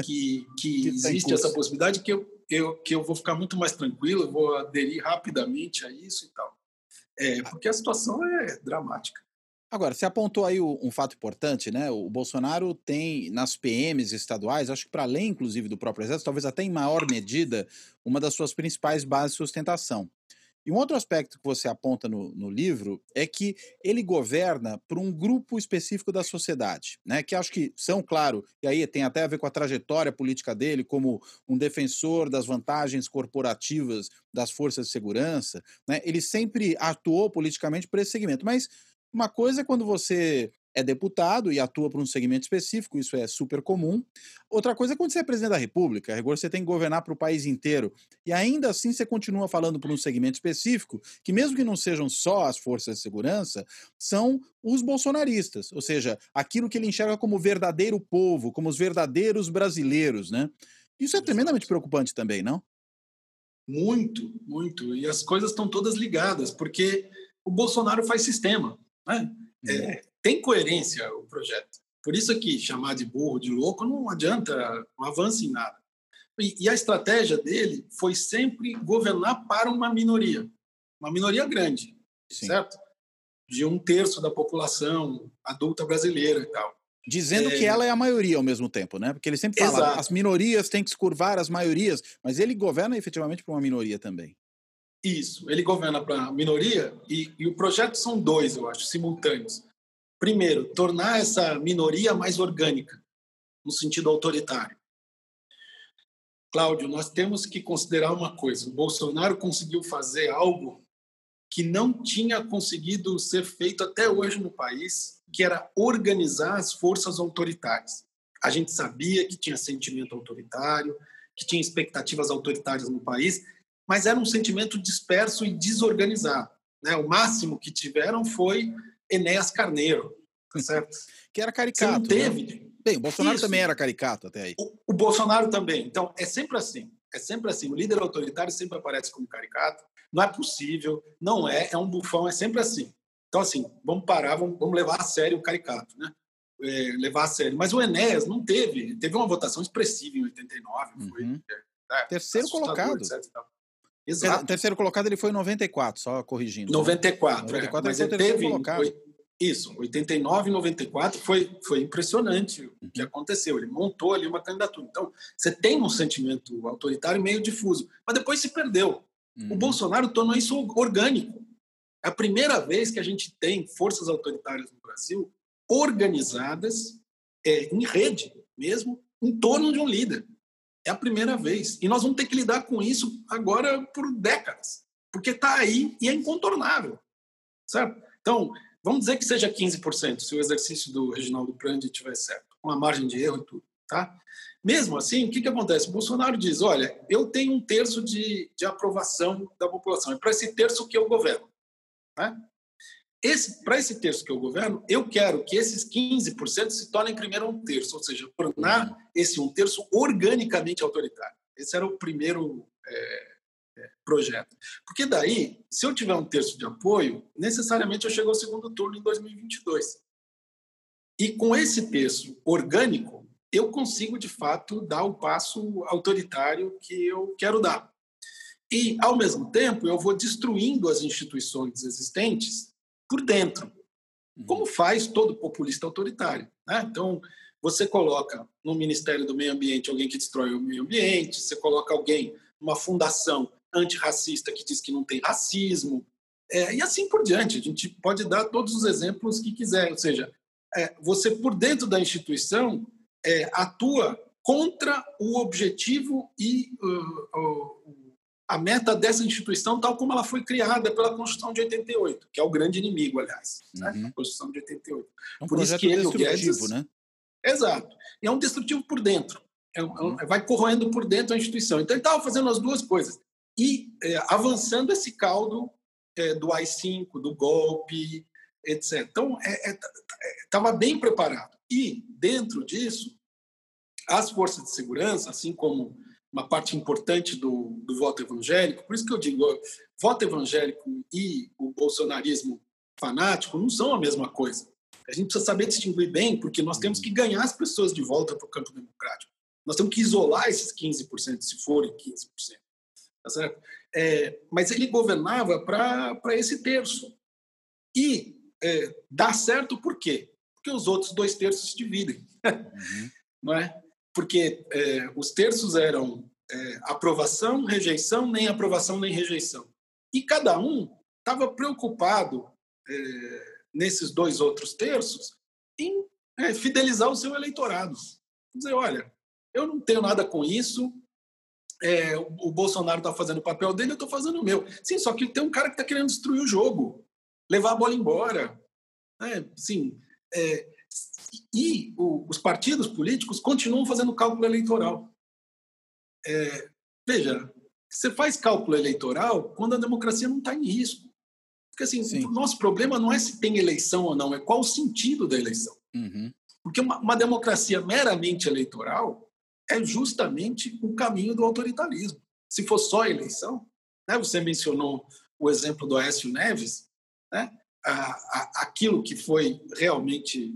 S2: que, que, que existe essa possibilidade que eu, eu, que eu vou ficar muito mais tranquilo, eu vou aderir rapidamente a isso e tal. É, porque a situação é dramática.
S1: Agora, você apontou aí um fato importante, né? O Bolsonaro tem nas PMs estaduais, acho que para além, inclusive, do próprio Exército, talvez até em maior medida, uma das suas principais bases de sustentação. E um outro aspecto que você aponta no, no livro é que ele governa por um grupo específico da sociedade, né? Que acho que são, claro, e aí tem até a ver com a trajetória política dele como um defensor das vantagens corporativas das forças de segurança, né? Ele sempre atuou politicamente por esse segmento, mas uma coisa é quando você é deputado e atua por um segmento específico, isso é super comum. Outra coisa é quando você é presidente da República, agora você tem que governar para o país inteiro. E ainda assim você continua falando por um segmento específico, que mesmo que não sejam só as forças de segurança, são os bolsonaristas, ou seja, aquilo que ele enxerga como verdadeiro povo, como os verdadeiros brasileiros, né? Isso é tremendamente preocupante também, não?
S2: Muito, muito. E as coisas estão todas ligadas, porque o Bolsonaro faz sistema, né? É, tem coerência o projeto. Por isso que chamar de burro, de louco, não adianta, não avança em nada. E, e a estratégia dele foi sempre governar para uma minoria, uma minoria grande, Sim. certo? De um terço da população adulta brasileira e tal.
S1: Dizendo é... que ela é a maioria ao mesmo tempo, né? Porque ele sempre fala, Exato. as minorias têm que se curvar às maiorias, mas ele governa efetivamente para uma minoria também.
S2: Isso, ele governa para a minoria e, e o projeto são dois, eu acho, simultâneos. Primeiro, tornar essa minoria mais orgânica, no sentido autoritário. Cláudio, nós temos que considerar uma coisa: o Bolsonaro conseguiu fazer algo que não tinha conseguido ser feito até hoje no país, que era organizar as forças autoritárias. A gente sabia que tinha sentimento autoritário, que tinha expectativas autoritárias no país, mas era um sentimento disperso e desorganizado. Né? O máximo que tiveram foi Enéas Carneiro, tá certo?
S1: que era caricato. Você não
S2: teve.
S1: Né? Bem, o Bolsonaro Isso. também era caricato até aí.
S2: O, o, Bolsonaro também. Então, é sempre assim. É sempre assim. O líder autoritário sempre aparece como caricato. Não é possível, não é, é um bufão, é sempre assim. Então, assim, vamos parar, vamos, vamos levar a sério o caricato, né? É, levar a sério. Mas o Enéas não teve, teve uma votação expressiva em 89, uhum. foi,
S1: é, Terceiro colocado. Etc, Exato. Terceiro colocado ele foi em 94, só corrigindo.
S2: 94, 94 é, mas ele teve, colocado. Isso, 89 e 94 foi, foi impressionante o que uhum. aconteceu. Ele montou ali uma candidatura. Então, você tem um sentimento autoritário meio difuso, mas depois se perdeu. Uhum. O Bolsonaro tornou isso orgânico. É a primeira vez que a gente tem forças autoritárias no Brasil organizadas é, em rede mesmo, em torno de um líder. É a primeira vez. E nós vamos ter que lidar com isso agora por décadas, porque está aí e é incontornável. Certo? Então, Vamos dizer que seja 15%, se o exercício do Reginaldo Prandi estiver certo, com a margem de erro e tudo, tá? Mesmo assim, o que, que acontece? O Bolsonaro diz, olha, eu tenho um terço de, de aprovação da população, é para esse terço que eu governo. Né? Esse, para esse terço que eu governo, eu quero que esses 15% se tornem primeiro um terço, ou seja, tornar esse um terço organicamente autoritário. Esse era o primeiro é, projeto. Porque daí, se eu tiver um terço de apoio, necessariamente eu chego ao segundo turno em 2022. E com esse terço orgânico, eu consigo, de fato, dar o passo autoritário que eu quero dar. E, ao mesmo tempo, eu vou destruindo as instituições existentes por dentro, como faz todo populista autoritário. Né? Então, você coloca no Ministério do Meio Ambiente alguém que destrói o meio ambiente, você coloca alguém numa fundação antirracista que diz que não tem racismo, é, e assim por diante. A gente pode dar todos os exemplos que quiser. Ou seja, é, você, por dentro da instituição, é, atua contra o objetivo e uh, uh, a meta dessa instituição, tal como ela foi criada pela Constituição de 88, que é o grande inimigo, aliás, né? uhum. né? a Constituição de 88.
S1: É um por isso que ele, o Guedes, né?
S2: Exato. E é um destrutivo por dentro. É, uhum. vai corroendo por dentro a instituição. Então ele estava fazendo as duas coisas e é, avançando esse caldo é, do AI-5, do golpe, etc. Então, estava é, é, bem preparado. E, dentro disso, as forças de segurança, assim como uma parte importante do, do voto evangélico, por isso que eu digo, voto evangélico e o bolsonarismo fanático não são a mesma coisa. A gente precisa saber distinguir bem, porque nós temos que ganhar as pessoas de volta para o campo democrático. Nós temos que isolar esses 15%, se forem 15%. Tá certo? É, mas ele governava para esse terço. E é, dá certo por quê? Porque os outros dois terços se dividem. Uhum. Não é? Porque é, os terços eram é, aprovação, rejeição, nem aprovação, nem rejeição. E cada um estava preocupado é, nesses dois outros terços em é, fidelizar o seu eleitorado. Dizer, olha, eu não tenho nada com isso, é, o Bolsonaro está fazendo o papel dele, eu estou fazendo o meu. Sim, só que tem um cara que está querendo destruir o jogo, levar a bola embora. É, sim, é, e o, os partidos políticos continuam fazendo cálculo eleitoral. É, veja, você faz cálculo eleitoral quando a democracia não está em risco. Porque assim, Sim. o nosso problema não é se tem eleição ou não, é qual o sentido da eleição. Uhum. Porque uma, uma democracia meramente eleitoral, é justamente o caminho do autoritarismo. Se for só eleição, né, você mencionou o exemplo do Aécio Neves, né, a, a, aquilo que foi realmente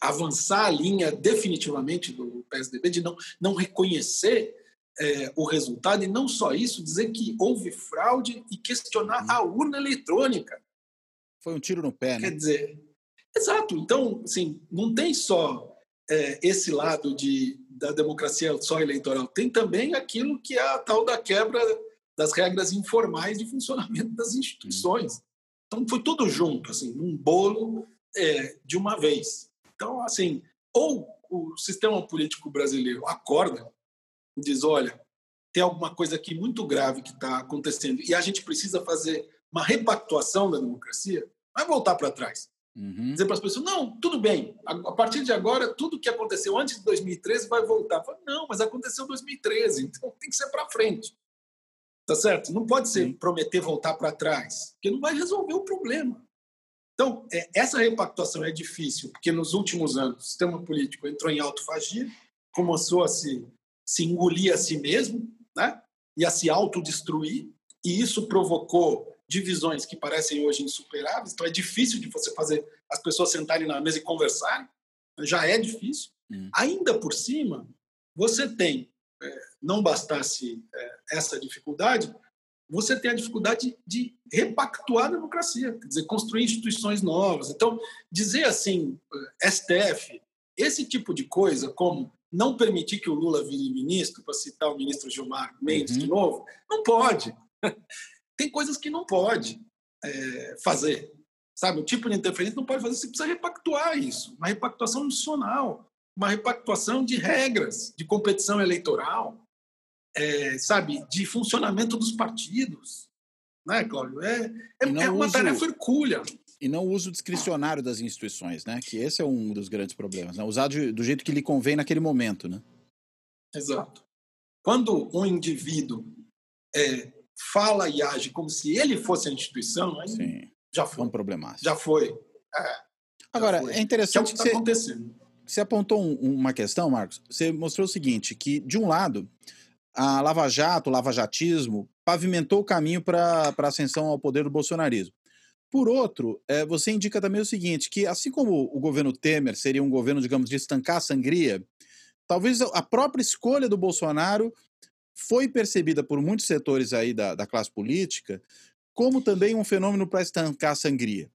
S2: avançar a linha definitivamente do PSDB de não, não reconhecer é, o resultado e não só isso, dizer que houve fraude e questionar uhum. a urna eletrônica.
S1: Foi um tiro no pé,
S2: né? Quer dizer, exato. Então, assim, não tem só é, esse lado de, da democracia só eleitoral, tem também aquilo que é a tal da quebra das regras informais de funcionamento das instituições. Uhum. Então, foi tudo junto, assim, num bolo é, de uma vez. Então, assim, ou o sistema político brasileiro acorda e diz: olha, tem alguma coisa aqui muito grave que está acontecendo e a gente precisa fazer uma repactuação da democracia, vai voltar para trás. Uhum. Dizer para as pessoas: não, tudo bem, a partir de agora, tudo que aconteceu antes de 2013 vai voltar. Falo, não, mas aconteceu em 2013, então tem que ser para frente. Tá certo? Não pode ser prometer voltar para trás, porque não vai resolver o problema. Então, é, essa repactuação é difícil, porque nos últimos anos o sistema político entrou em autofagia, começou a se, se engolir a si mesmo né? e a se autodestruir, e isso provocou divisões que parecem hoje insuperáveis. Então, é difícil de você fazer as pessoas sentarem na mesa e conversarem, já é difícil. Hum. Ainda por cima, você tem, é, não bastasse é, essa dificuldade, você tem a dificuldade de repactuar a democracia, quer dizer, construir instituições novas. Então, dizer assim, eh, STF, esse tipo de coisa, como não permitir que o Lula vire ministro, para citar o ministro Gilmar Mendes uhum. de novo, não pode. tem coisas que não pode é, fazer. Sabe, o tipo de interferência não pode fazer, você precisa repactuar isso, uma repactuação institucional, uma repactuação de regras de competição eleitoral, é, sabe, de funcionamento dos partidos, né, Cláudio? É, é, é uma uso, tarefa hercúlea.
S1: E não o uso discricionário das instituições, né? Que esse é um dos grandes problemas, né? Usar de, do jeito que lhe convém naquele momento, né?
S2: Exato. Quando um indivíduo é, fala e age como se ele fosse a instituição, aí Sim. já foi.
S1: É um problemático.
S2: Já foi. É,
S1: Agora, já foi. é interessante
S2: que, é que, que você, acontecendo.
S1: você apontou um, uma questão, Marcos. Você mostrou o seguinte, que, de um lado, a Lava Jato, o lavajatismo, pavimentou o caminho para a ascensão ao poder do bolsonarismo. Por outro, é, você indica também o seguinte, que assim como o governo Temer seria um governo, digamos, de estancar a sangria, talvez a própria escolha do Bolsonaro foi percebida por muitos setores aí da, da classe política como também um fenômeno para estancar a sangria.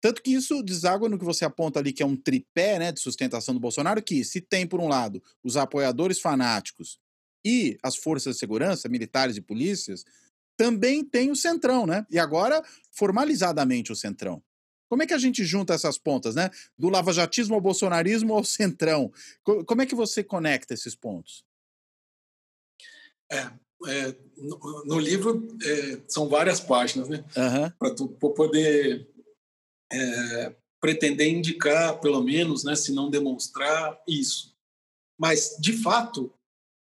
S1: Tanto que isso deságua no que você aponta ali, que é um tripé né, de sustentação do Bolsonaro, que se tem, por um lado, os apoiadores fanáticos e as forças de segurança, militares e polícias, também tem o Centrão, né? E agora, formalizadamente, o Centrão. Como é que a gente junta essas pontas, né? Do lavajatismo ao bolsonarismo ao Centrão. Como é que você conecta esses pontos?
S2: É, é no, no, livro é, são várias páginas, né? Uhum. Para tu poder é, pretender indicar, pelo menos, né, se não demonstrar isso. Mas, de fato,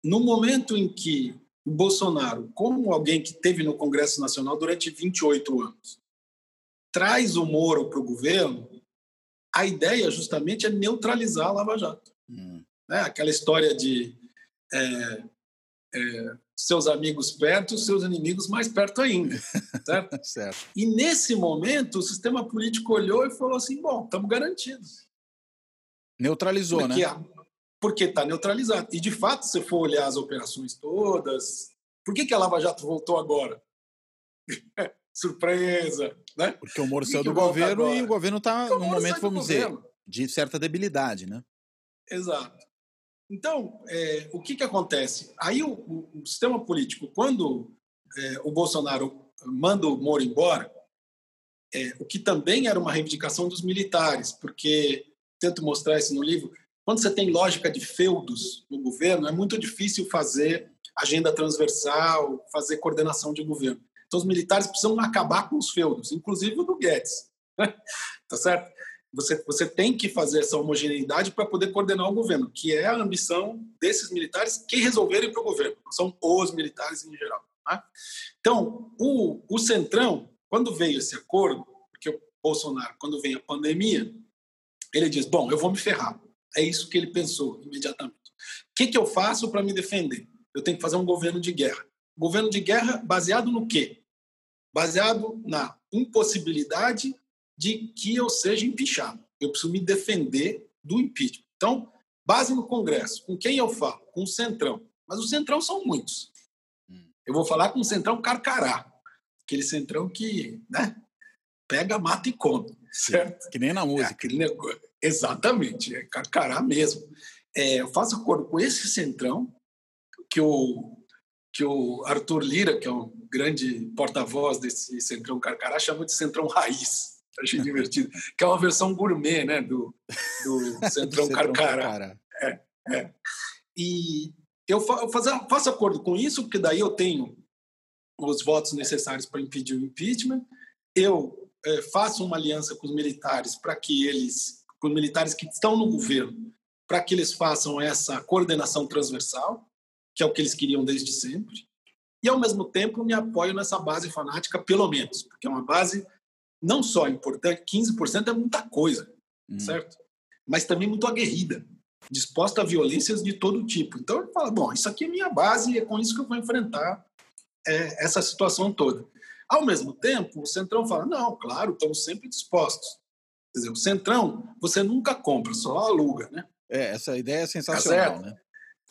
S2: no momento em que o Bolsonaro, como alguém que teve no Congresso Nacional durante 28 anos, traz o Moro para o governo, a ideia justamente é neutralizar a Lava Jato. Hum. Né? Aquela história de é, é, seus amigos perto, seus inimigos mais perto ainda. Certo?
S1: certo?
S2: E nesse momento, o sistema político olhou e falou assim: bom, estamos garantidos.
S1: Neutralizou,
S2: Porque
S1: né?
S2: Porque está neutralizado. E, de fato, se for olhar as operações todas, por que, que a Lava Jato voltou agora? Surpresa, né?
S1: Porque o Moro saiu do governo agora? e o governo está num momento, vamos dizer, de certa debilidade, né?
S2: Exato. Então, é, o que, que acontece? Aí o, o, o sistema político, quando é, o Bolsonaro manda o Moro embora, é, o que também era uma reivindicação dos militares, porque tento mostrar isso no livro, quando você tem lógica de feudos no governo, é muito difícil fazer agenda transversal, fazer coordenação de governo. Então, os militares precisam acabar com os feudos, inclusive o do Guedes. tá certo? Você, você tem que fazer essa homogeneidade para poder coordenar o governo, que é a ambição desses militares que resolverem para o governo, são os militares em geral. Tá? Então, o, o Centrão, quando veio esse acordo, porque o Bolsonaro, quando vem a pandemia, ele diz: Bom, eu vou me ferrar. É isso que ele pensou imediatamente. O que, que eu faço para me defender? Eu tenho que fazer um governo de guerra. Governo de guerra baseado no quê? Baseado na impossibilidade de que eu seja empichado. Eu preciso me defender do impeachment. Então, base no Congresso. Com quem eu falo? Com o Centrão. Mas o Centrão são muitos. Hum. Eu vou falar com o Centrão Carcará. Aquele Centrão que né, pega, mata e come. Certo?
S1: Que nem na música.
S2: É Exatamente. É Carcará mesmo. É, eu faço acordo com esse Centrão que o, que o Arthur Lira, que é um grande porta-voz desse Centrão Carcará, chama de Centrão Raiz. Achei divertido. Que é uma versão gourmet né, do, do Centrão, Carcará. É, é. E eu faço, faço acordo com isso, porque daí eu tenho os votos necessários para impedir o impeachment. Eu é, faço uma aliança com os militares para que eles, com os militares que estão no governo, para que eles façam essa coordenação transversal, que é o que eles queriam desde sempre. E, ao mesmo tempo, me apoio nessa base fanática, pelo menos, porque é uma base não só importante, 15% é muita coisa, hum. certo? Mas também muito aguerrida, disposta a violências de todo tipo. Então, ele fala: bom, isso aqui é minha base e é com isso que eu vou enfrentar é, essa situação toda. Ao mesmo tempo, o Centrão fala: não, claro, estamos sempre dispostos. Quer dizer, o Centrão, você nunca compra, só aluga, né?
S1: É, essa ideia é sensacional,
S2: tá
S1: né?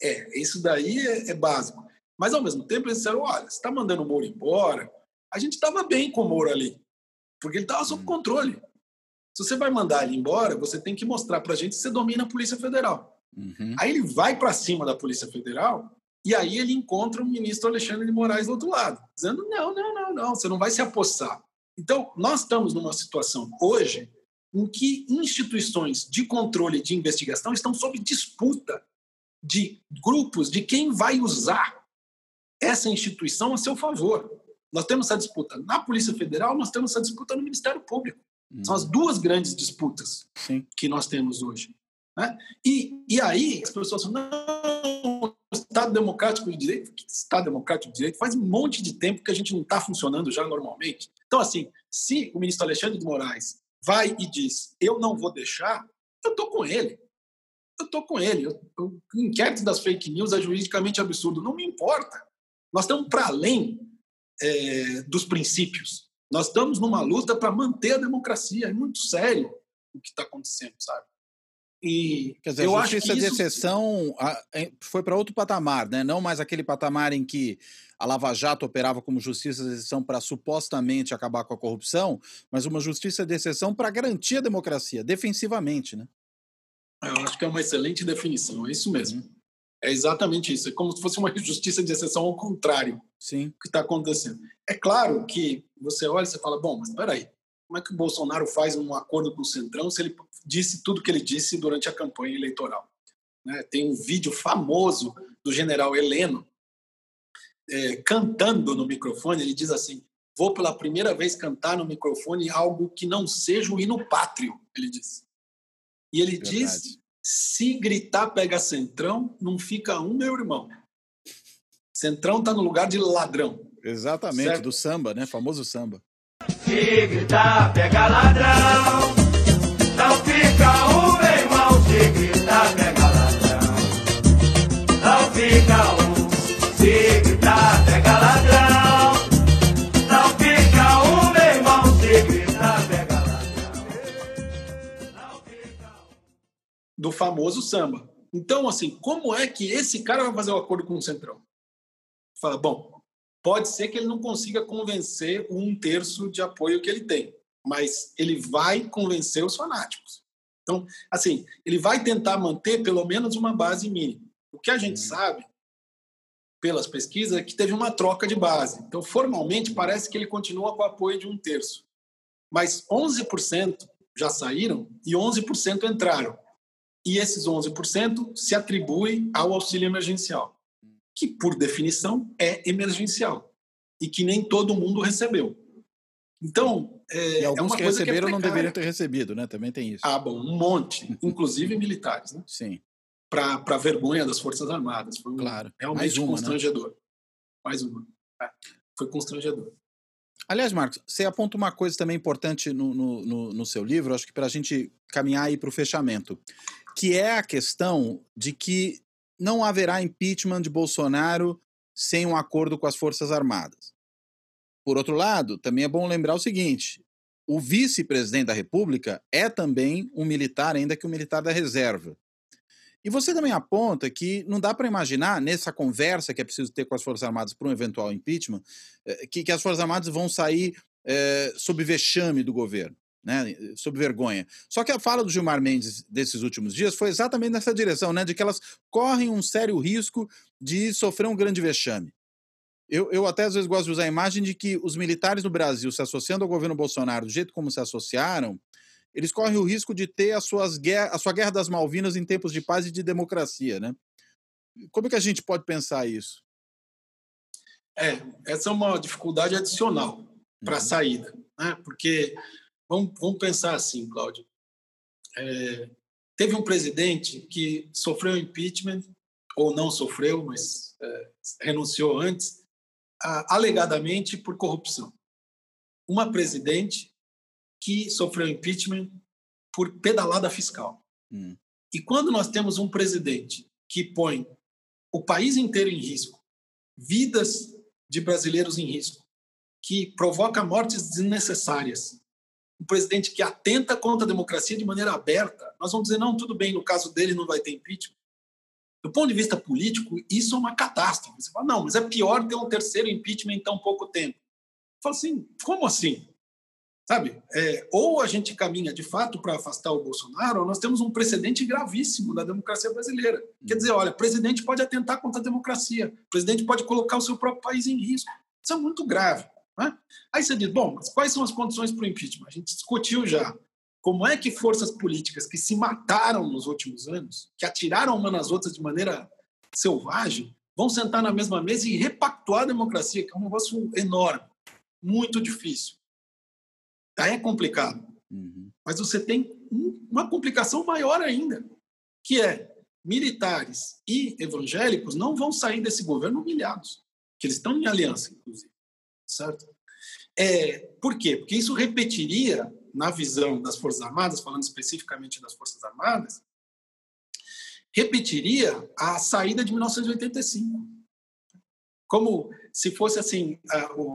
S2: É, isso daí é, é, básico. Mas, ao mesmo tempo, eles disseram: olha, você está mandando o Moro embora. A gente estava bem com o Moro ali, porque ele estava sob hum. controle. Se você vai mandar ele embora, você tem que mostrar para a gente que você domina a Polícia Federal. Uhum. Aí ele vai para cima da Polícia Federal e aí ele encontra o ministro Alexandre de Moraes do outro lado, dizendo: não, não, não, não, você não vai se apossar. Então, nós estamos numa situação hoje em que instituições de controle de investigação estão sob disputa de grupos de quem vai usar essa instituição a seu favor. Nós temos essa disputa na Polícia Federal, nós temos essa disputa no Ministério Público. Hum. São as duas grandes disputas Sim. que nós temos hoje. Né? E, e aí as pessoas falam, não, Estado Democrático de Direito, Estado Democrático de Direito, faz um monte de tempo que a gente não está funcionando já normalmente. Então, assim, se o ministro Alexandre de Moraes vai e diz, eu não vou deixar, eu estou com ele eu estou com ele. o inquérito das fake news é juridicamente absurdo. Não me importa. Nós estamos para além é, dos princípios. Nós estamos numa luta para manter a democracia. É muito sério o que está acontecendo, sabe?
S1: E Quer dizer, eu a justiça isso... de exceção foi para outro patamar, né? não mais aquele patamar em que a Lava Jato operava como justiça de exceção para supostamente acabar com a corrupção, mas uma justiça de exceção para garantir a democracia, defensivamente. Né?
S2: Eu acho que é uma excelente definição, é isso mesmo. É exatamente isso. É como se fosse uma justiça de exceção ao contrário
S1: Sim.
S2: que está acontecendo. É claro que você olha e fala, bom, mas espera aí, como é que o Bolsonaro faz um acordo com o Centrão se ele disse tudo que ele disse durante a campanha eleitoral? Né? Tem um vídeo famoso do general Heleno é, cantando no microfone, ele diz assim, vou pela primeira vez cantar no microfone algo que não seja o hino pátrio, ele disse. E ele Verdade. diz: se gritar pega centrão, não fica um, meu irmão. Centrão está no lugar de ladrão.
S1: Exatamente, certo? do samba, né? Famoso samba.
S3: Se gritar pega ladrão, não fica um, meu irmão. Se gritar pega ladrão, não fica um. Se gritar pega ladrão.
S2: do famoso samba. Então, assim, como é que esse cara vai fazer o um acordo com o Centrão? Fala, bom, pode ser que ele não consiga convencer um terço de apoio que ele tem, mas ele vai convencer os fanáticos. Então, assim, ele vai tentar manter pelo menos uma base mínima. O que a gente uhum. sabe, pelas pesquisas, é que teve uma troca de base. Então, formalmente, parece que ele continua com o apoio de um terço. Mas 11% já saíram e 11% entraram e esses 11% se atribui ao auxílio emergencial, que, por definição, é emergencial e que nem todo mundo recebeu. Então, é,
S1: e alguns
S2: é
S1: que receberam que é não deveriam ter recebido, né? Também tem isso.
S2: Ah, bom, um monte, inclusive militares, né?
S1: Sim.
S2: Para vergonha das Forças Armadas. Foi
S1: claro.
S2: realmente Mais uma, né? constrangedor. Né? Mais uma. É, foi constrangedor.
S1: Aliás, Marcos, você aponta uma coisa também importante no, no, no, no seu livro, acho que para a gente caminhar aí para o fechamento que é a questão de que não haverá impeachment de Bolsonaro sem um acordo com as Forças Armadas. Por outro lado, também é bom lembrar o seguinte: o vice-presidente da República é também um militar, ainda que um militar da reserva. E você também aponta que não dá para imaginar, nessa conversa que é preciso ter com as Forças Armadas para um eventual impeachment, eh, que, que as Forças Armadas vão sair é, sob vexame do governo, né, sob vergonha. Só que a fala do Gilmar Mendes desses últimos dias foi exatamente nessa direção, né, de que elas correm um sério risco de sofrer um grande vexame. Eu, eu até às vezes gosto de usar a imagem de que os militares no Brasil se associando ao governo Bolsonaro do jeito como se associaram, eles correm o risco de ter as suas a sua guerra das Malvinas em tempos de paz e de democracia, né? Como é que a gente pode pensar isso?
S2: É, essa é uma dificuldade adicional para a uhum. saída, né? Porque vamos, vamos pensar assim, Cláudio. É, teve um presidente que sofreu impeachment ou não sofreu, mas é, renunciou antes, a, alegadamente por corrupção. Uma presidente que sofreu impeachment por pedalada fiscal. Hum. E quando nós temos um presidente que põe o país inteiro em risco, vidas de brasileiros em risco, que provoca mortes desnecessárias, um presidente que atenta contra a democracia de maneira aberta, nós vamos dizer, não, tudo bem, no caso dele não vai ter impeachment. Do ponto de vista político, isso é uma catástrofe. Você fala, não, mas é pior ter um terceiro impeachment em tão pouco tempo. Fala assim, como assim? Sabe? É, ou a gente caminha de fato para afastar o Bolsonaro, ou nós temos um precedente gravíssimo da democracia brasileira. Quer dizer, olha, o presidente pode atentar contra a democracia, o presidente pode colocar o seu próprio país em risco. Isso é muito grave. Né? Aí você diz, bom, mas quais são as condições para o impeachment? A gente discutiu já. Como é que forças políticas que se mataram nos últimos anos, que atiraram uma nas outras de maneira selvagem, vão sentar na mesma mesa e repactuar a democracia, que é um negócio enorme, muito difícil. Aí é complicado. Uhum. Mas você tem uma complicação maior ainda, que é militares e evangélicos não vão sair desse governo humilhados, que eles estão em aliança, inclusive. Certo? É, por quê? Porque isso repetiria, na visão das Forças Armadas, falando especificamente das Forças Armadas, repetiria a saída de 1985. Como se fosse assim,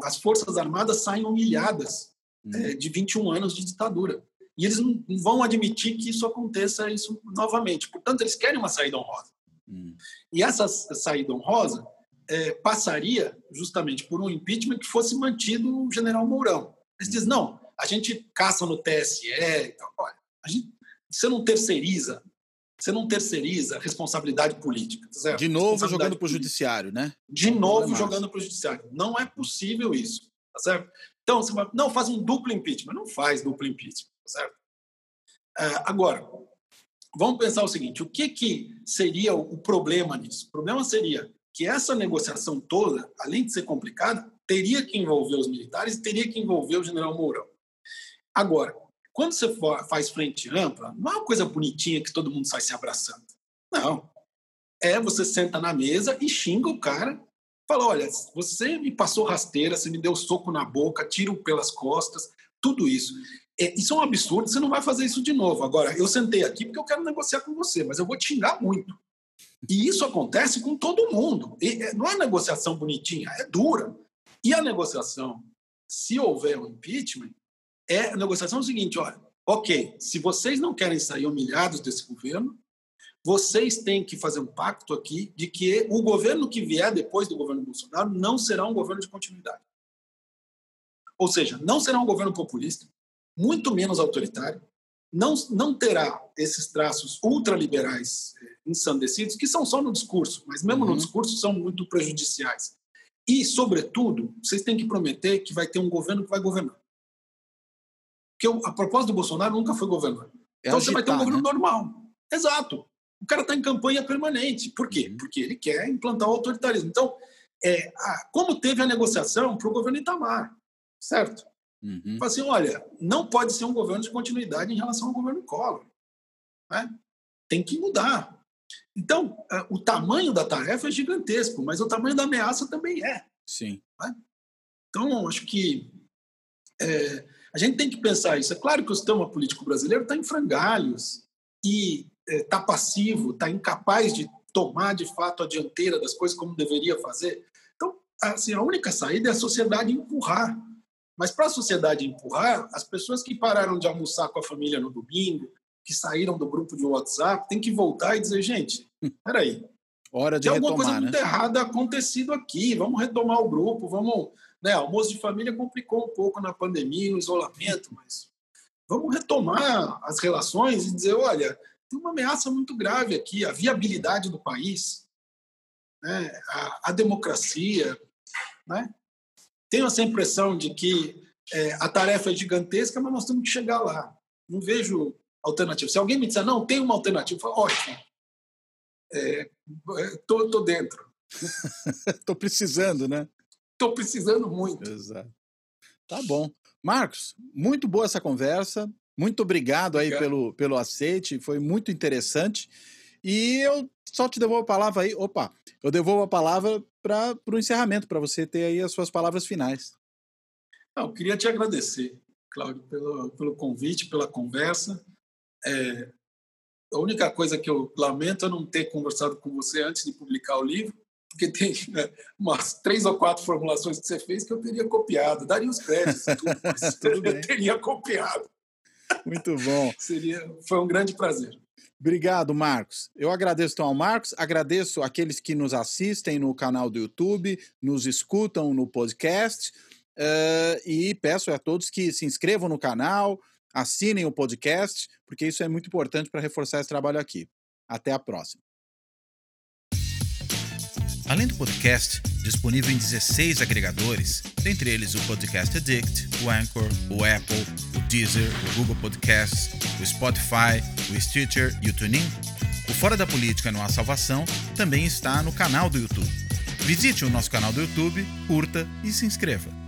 S2: as Forças Armadas saem humilhadas é, de 21 anos de ditadura. E eles não vão admitir que isso aconteça isso novamente. Portanto, eles querem uma saída honrosa. Hum. E essa saída honrosa é, passaria justamente por um impeachment que fosse mantido o general Mourão. Eles dizem, não, a gente caça no TSE. Então, olha, gente, você não terceiriza você não terceiriza a responsabilidade política. Tá
S1: de novo jogando para o judiciário, né?
S2: De novo jogando para o judiciário. Não é possível isso, tá certo? Então, você vai, não, faz um duplo impeachment. Não faz duplo impeachment, certo? É, agora, vamos pensar o seguinte: o que, que seria o problema nisso? O problema seria que essa negociação toda, além de ser complicada, teria que envolver os militares e teria que envolver o general Mourão. Agora, quando você faz frente ampla, não é uma coisa bonitinha que todo mundo sai se abraçando. Não. É você senta na mesa e xinga o cara Fala, olha, você me passou rasteira, você me deu soco na boca, tiro pelas costas, tudo isso. É, isso é um absurdo, você não vai fazer isso de novo. Agora, eu sentei aqui porque eu quero negociar com você, mas eu vou te xingar muito. E isso acontece com todo mundo. E, é, não é negociação bonitinha, é dura. E a negociação, se houver um impeachment, é a negociação é o seguinte, olha, ok, se vocês não querem sair humilhados desse governo, vocês têm que fazer um pacto aqui de que o governo que vier depois do governo Bolsonaro não será um governo de continuidade. Ou seja, não será um governo populista, muito menos autoritário, não, não terá esses traços ultraliberais eh, ensandecidos, que são só no discurso, mas mesmo uhum. no discurso são muito prejudiciais. E, sobretudo, vocês têm que prometer que vai ter um governo que vai governar. Porque a proposta do Bolsonaro nunca foi governar. É então agitar, você vai ter um governo né? normal. Exato o cara está em campanha permanente. Por quê? Uhum. Porque ele quer implantar o autoritarismo. Então, é, a, como teve a negociação para o governo Itamar, certo? Uhum. Fala assim, olha, não pode ser um governo de continuidade em relação ao governo Collor. Né? Tem que mudar. Então, o tamanho da tarefa é gigantesco, mas o tamanho da ameaça também é.
S1: Sim.
S2: Né? Então, acho que é, a gente tem que pensar isso. É claro que o sistema político brasileiro está em frangalhos e está é, passivo, está incapaz de tomar de fato a dianteira das coisas como deveria fazer. Então, assim, a única saída é a sociedade empurrar Mas para a sociedade empurrar, as pessoas que pararam de almoçar com a família no domingo, que saíram do grupo de WhatsApp, tem que voltar e dizer, gente, peraí,
S1: Hora de
S2: Tem
S1: alguma
S2: retomar,
S1: coisa
S2: muito
S1: né?
S2: errada acontecido aqui. Vamos retomar o grupo, vamos. Né, almoço de família complicou um pouco na pandemia, o isolamento, mas vamos retomar as relações e dizer: olha, tem uma ameaça muito grave aqui, a viabilidade do país, né, a, a democracia. Né? Tenho essa impressão de que é, a tarefa é gigantesca, mas nós temos que chegar lá. Não vejo alternativa. Se alguém me disser, não, tem uma alternativa, eu falo, ótimo é, tô, tô dentro.
S1: tô precisando, né?
S2: Tô precisando muito.
S1: Exato. Tá bom. Marcos, muito boa essa conversa. Muito obrigado aí pelo, pelo aceite, foi muito interessante. E eu só te devolvo a palavra aí. Opa, eu devolvo a palavra para o encerramento, para você ter aí as suas palavras finais.
S2: Não, queria te agradecer, Cláudio, pelo, pelo convite, pela conversa. É, a única coisa que eu lamento é não ter conversado com você antes de publicar o livro, porque tem né, umas três ou quatro formulações que você fez que eu teria copiado. Daria os créditos tudo, mas tudo eu teria copiado.
S1: Muito bom.
S2: Seria, foi um grande prazer.
S1: Obrigado, Marcos. Eu agradeço então ao Marcos, agradeço aqueles que nos assistem no canal do YouTube, nos escutam no podcast uh, e peço a todos que se inscrevam no canal, assinem o podcast, porque isso é muito importante para reforçar esse trabalho aqui. Até a próxima. Além do podcast, disponível em 16 agregadores, dentre eles o Podcast Addict, o Anchor, o Apple, o Deezer, o Google Podcasts, o Spotify, o Stitcher e o TuneIn, o Fora da Política Não Há Salvação também está no canal do YouTube. Visite o nosso canal do YouTube, curta e se inscreva.